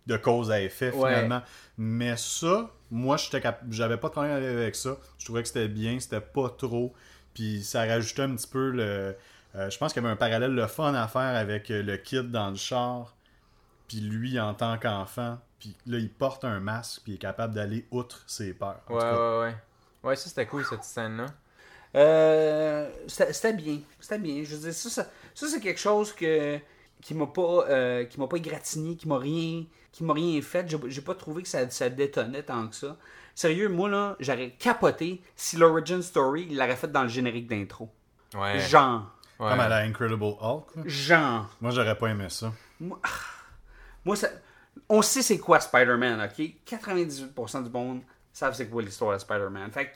de cause à effet Ouais. finalement. Mais ça, moi j'étais j'avais pas de problème avec ça. Je trouvais que c'était bien, c'était pas trop. Puis ça rajoutait un petit peu le. euh, je pense qu'il y avait un parallèle le fun à faire avec le kid dans le char. Puis lui en tant qu'enfant. Puis là, il porte un masque. Puis il est capable d'aller outre ses peurs. Ouais, ouais, ouais. Ouais, ça c'était cool cette scène-là. Euh, c'était bien. C'était bien. Je veux dire, ça, ça, ça, c'est quelque chose que, qui m'a pas, euh, qui m'a pas égratigné, qui m'a rien, qui m'a rien fait. J'ai j'ai pas trouvé que ça, ça détonnait tant que ça. Sérieux, moi, là, j'aurais capoté si l'origin story, il l'aurait fait dans le générique d'intro. Ouais. Genre. ouais. Comme à la Incredible Hulk. là. Genre. Moi, j'aurais pas aimé ça. Moi, ça, on sait c'est quoi Spider-Man, ok? 98% du monde savent c'est quoi l'histoire de Spider-Man. Fait que,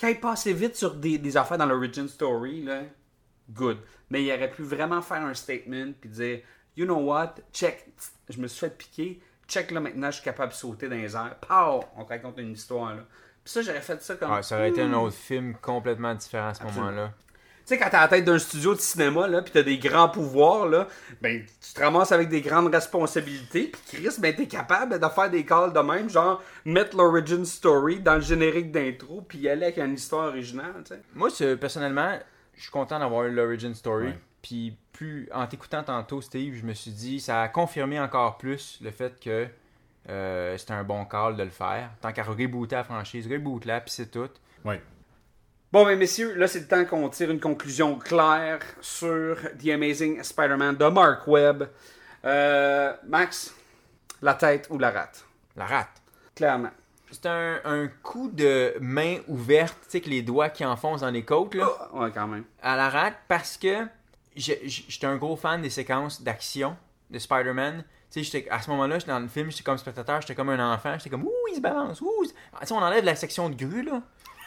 quand il passait vite sur des, des affaires dans l'origin story, là, good. Mais il aurait pu vraiment faire un statement puis dire, you know what, check, je me suis fait piquer, check là maintenant, je suis capable de sauter dans les airs. Pow! On te raconte une histoire, là. Puis ça, j'aurais fait ça comme. Ouais, ça aurait été un Hmm. autre film complètement différent à ce moment-là. Tu sais, quand t'es à la tête d'un studio de cinéma, là, pis t'as des grands pouvoirs, là, ben, tu te ramasses avec des grandes responsabilités, pis Chris, ben, t'es capable de faire des calls de même, genre, mettre l'origin story dans le générique d'intro, puis y aller avec une histoire originale, tu sais. Moi, personnellement, je suis content d'avoir eu l'origin story. Ouais. Puis, plus en t'écoutant tantôt, Steve, je me suis dit, ça a confirmé encore plus le fait que euh, c'était un bon call de le faire. Tant qu'à rebooter la franchise, reboot-la, puis c'est tout. Oui. Bon, ben, messieurs, là, c'est le temps qu'on tire une conclusion claire sur The Amazing Spider-Man de Mark Webb. Euh, Max, la tête ou la rate? La rate. Clairement. C'est un, un coup de main ouverte, tu sais, avec les doigts qui enfoncent dans les côtes, là, Ouais, quand même. à la rate, parce que j'étais un gros fan des séquences d'action de Spider-Man. Tu sais, à ce moment-là, j'étais dans le film, j'étais comme spectateur, j'étais comme un enfant, j'étais comme, ouh, il se balance, ouh. Ah, Tu sais, on enlève la section de grue, là.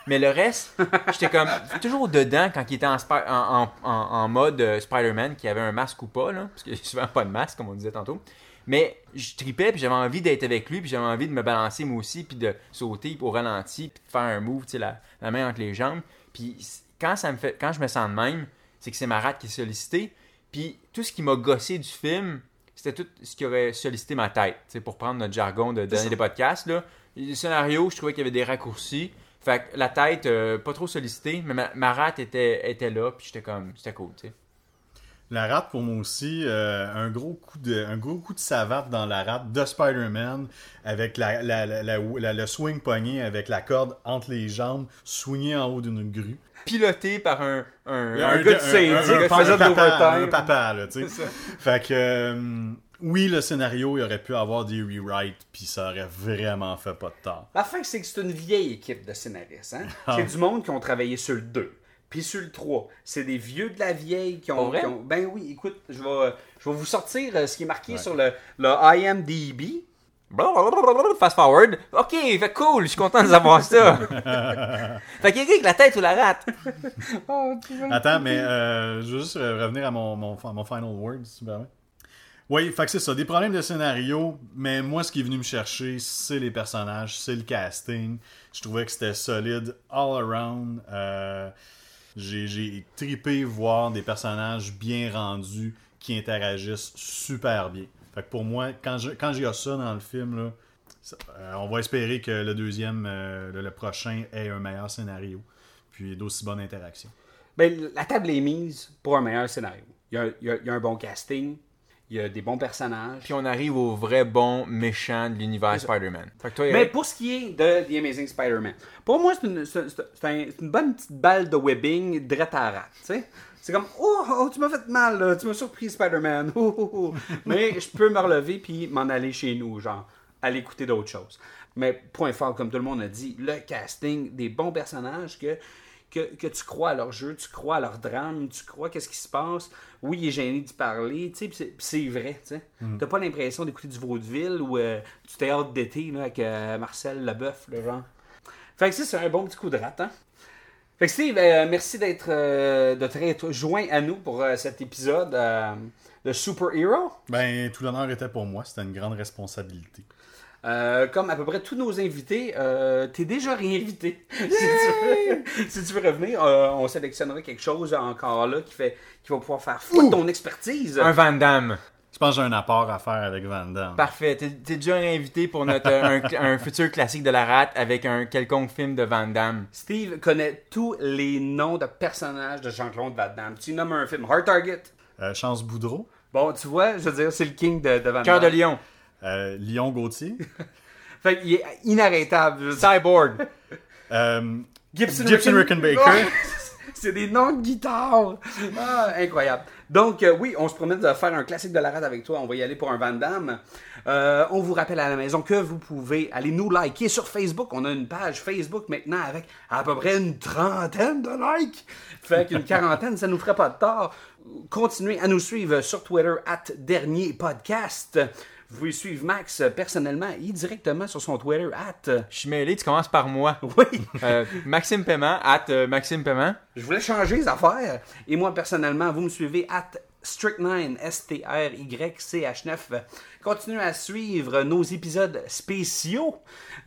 Mais le reste, j'étais comme toujours dedans quand il était en, en, en- en- en mode euh, Spider-Man, qui avait un masque ou pas, là, parce qu'il n'y a souvent pas de masque, comme on disait tantôt. Mais je tripais, puis j'avais envie d'être avec lui, puis j'avais envie de me balancer moi aussi, puis de sauter au ralenti, puis de faire un move, tu sais, la, la main entre les jambes. Puis quand, ça me fait, quand je me sens de même, c'est que c'est ma rate qui est sollicitée. Puis tout ce qui m'a gossé du film, c'était tout ce qui aurait sollicité ma tête. Tu sais, pour prendre notre jargon de donner des podcasts, là. Le scénario, je trouvais qu'il y avait des raccourcis. Fait que la tête, euh, pas trop sollicitée, mais ma, ma rate était, était là, puis j'étais comme, c'était cool, tu sais. La rate, pour moi aussi, euh, un, gros coup de, un gros coup de savate dans la rate de Spider-Man, avec la, la- la- la- la- le swing pogné avec la corde entre les jambes, swingé en haut d'une grue. Piloté par un. un, Un gars de un- qui un faisait de papa, l'overtime. un papa, là, tu sais. Fait que, euh, oui, le scénario, il aurait pu avoir des rewrites, puis ça aurait vraiment fait pas de tort. La fin, c'est que c'est une vieille équipe de scénaristes. Hein? Ah. C'est du monde qui ont travaillé sur le 2. Puis sur le 3, c'est des vieux de la vieille qui ont, qui Ben oui, écoute, je vais, je vais vous sortir euh, ce qui est marqué sur le, le IMDb. (laughs) Fast forward. Ok, fait cool, je suis content de savoir ça. (laughs) fait qu'Éric, la tête ou la rate (laughs) Attends, mais euh, je veux juste euh, revenir à mon, mon, mon final word, si tu me permets. Oui, fait que c'est ça, des problèmes de scénario, mais moi, ce qui est venu me chercher, c'est les personnages, c'est le casting. Je trouvais que c'était solide all around. Euh, j'ai, j'ai tripé voir des personnages bien rendus qui interagissent super bien. Fait que pour moi, quand, je, quand j'ai ça dans le film, là, euh, on va espérer que le deuxième, euh, le, prochain, ait un meilleur scénario, puis d'aussi bonnes interactions. Ben, la table est mise pour un meilleur scénario. Il y a un bon casting, il y a des bons personnages. Puis on arrive au vrai bon méchant de l'univers Spider-Man. Mais pour ce qui est de The Amazing Spider-Man, pour moi, c'est une, un- bonne petite balle de webbing drette à la rate, tu sais. C'est comme, oh, oh, tu m'as fait mal, là, tu m'as surpris, Spider-Man. Oh, oh, oh. (laughs) Mais je peux me relever puis m'en aller chez nous, genre, aller écouter d'autres choses. Mais point fort, comme tout le monde a dit, le casting, des bons personnages que, que, que tu crois à leur jeu, tu crois à leur drame, tu crois qu'est-ce qui se passe. Oui, il est gêné d'y parler, tu sais, c'est- vrai, tu sais. T'as pas l'impression d'écouter du vaudeville ou euh, du théâtre d'été là, avec euh, Marcel Leboeuf, le genre. Fait que ça, c'est un bon petit coup de rat, hein? Fait que Steve, euh, merci d'être euh, de t'être joint à nous pour cet épisode de Super Hero. Ben, tout l'honneur était pour moi, c'était une grande responsabilité. Euh, comme à peu près tous nos invités, euh, t'es déjà réinvité. (laughs) si, tu veux, si tu veux revenir, euh, on sélectionnera quelque chose encore là qui fait qui va pouvoir faire foutre ton expertise. un Van Damme. Je pense que j'ai un apport à faire avec Van Damme. Parfait. T'es t'es déjà invité pour notre, euh, un, (laughs) un futur classique de la rate avec un quelconque film de Van Damme. Steve connaît tous les noms de personnages de Jean-Claude Van Damme. Tu nommes un film Hard Target. Euh, Chance Boudreau, Bon, tu vois, je veux dire, c'est le king de, de Van Cœur de Damme. lion. Euh, Lyon Gauthier, (laughs) Fait qu'il est inarrêtable. Cyborg. (laughs) euh, Gibson, Gibson Ricken- Rickenbacker. (laughs) C'est des noms de guitare. Ah, incroyable. Donc, euh, oui, on se promet de faire un classique de la rade avec toi. On va y aller pour un Van Damme. Euh, on vous rappelle à la maison que vous pouvez aller nous liker sur Facebook. On a une page Facebook maintenant avec à peu près une trentaine de likes. Fait qu'une quarantaine, ça nous ferait pas de tort. Continuez à nous suivre sur Twitter, at dernier podcast. Vous pouvez suivre Max euh, personnellement et directement sur son Twitter, at. Je suis mêlé, tu commences par moi. (laughs) Oui. Euh, Maxime Paiement, at euh, Maxime Paiement. Je voulais changer les affaires. Et moi, personnellement, vous me suivez at Strict9, S-T-R-Y-C-H-9. Continuez à suivre nos épisodes spéciaux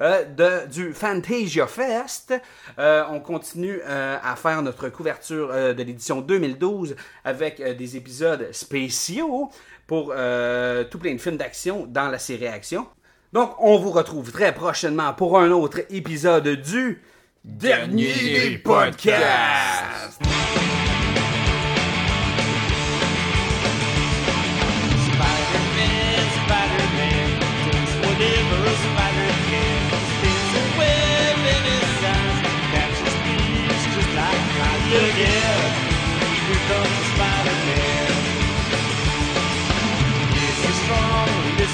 euh, de, du Fantasia Fest. Euh, on continue euh, à faire notre couverture euh, de l'édition 2012 avec euh, des épisodes spéciaux pour euh, tout plein de films d'action dans la série Action. Donc, on vous retrouve très prochainement pour un autre épisode du Dernier whatever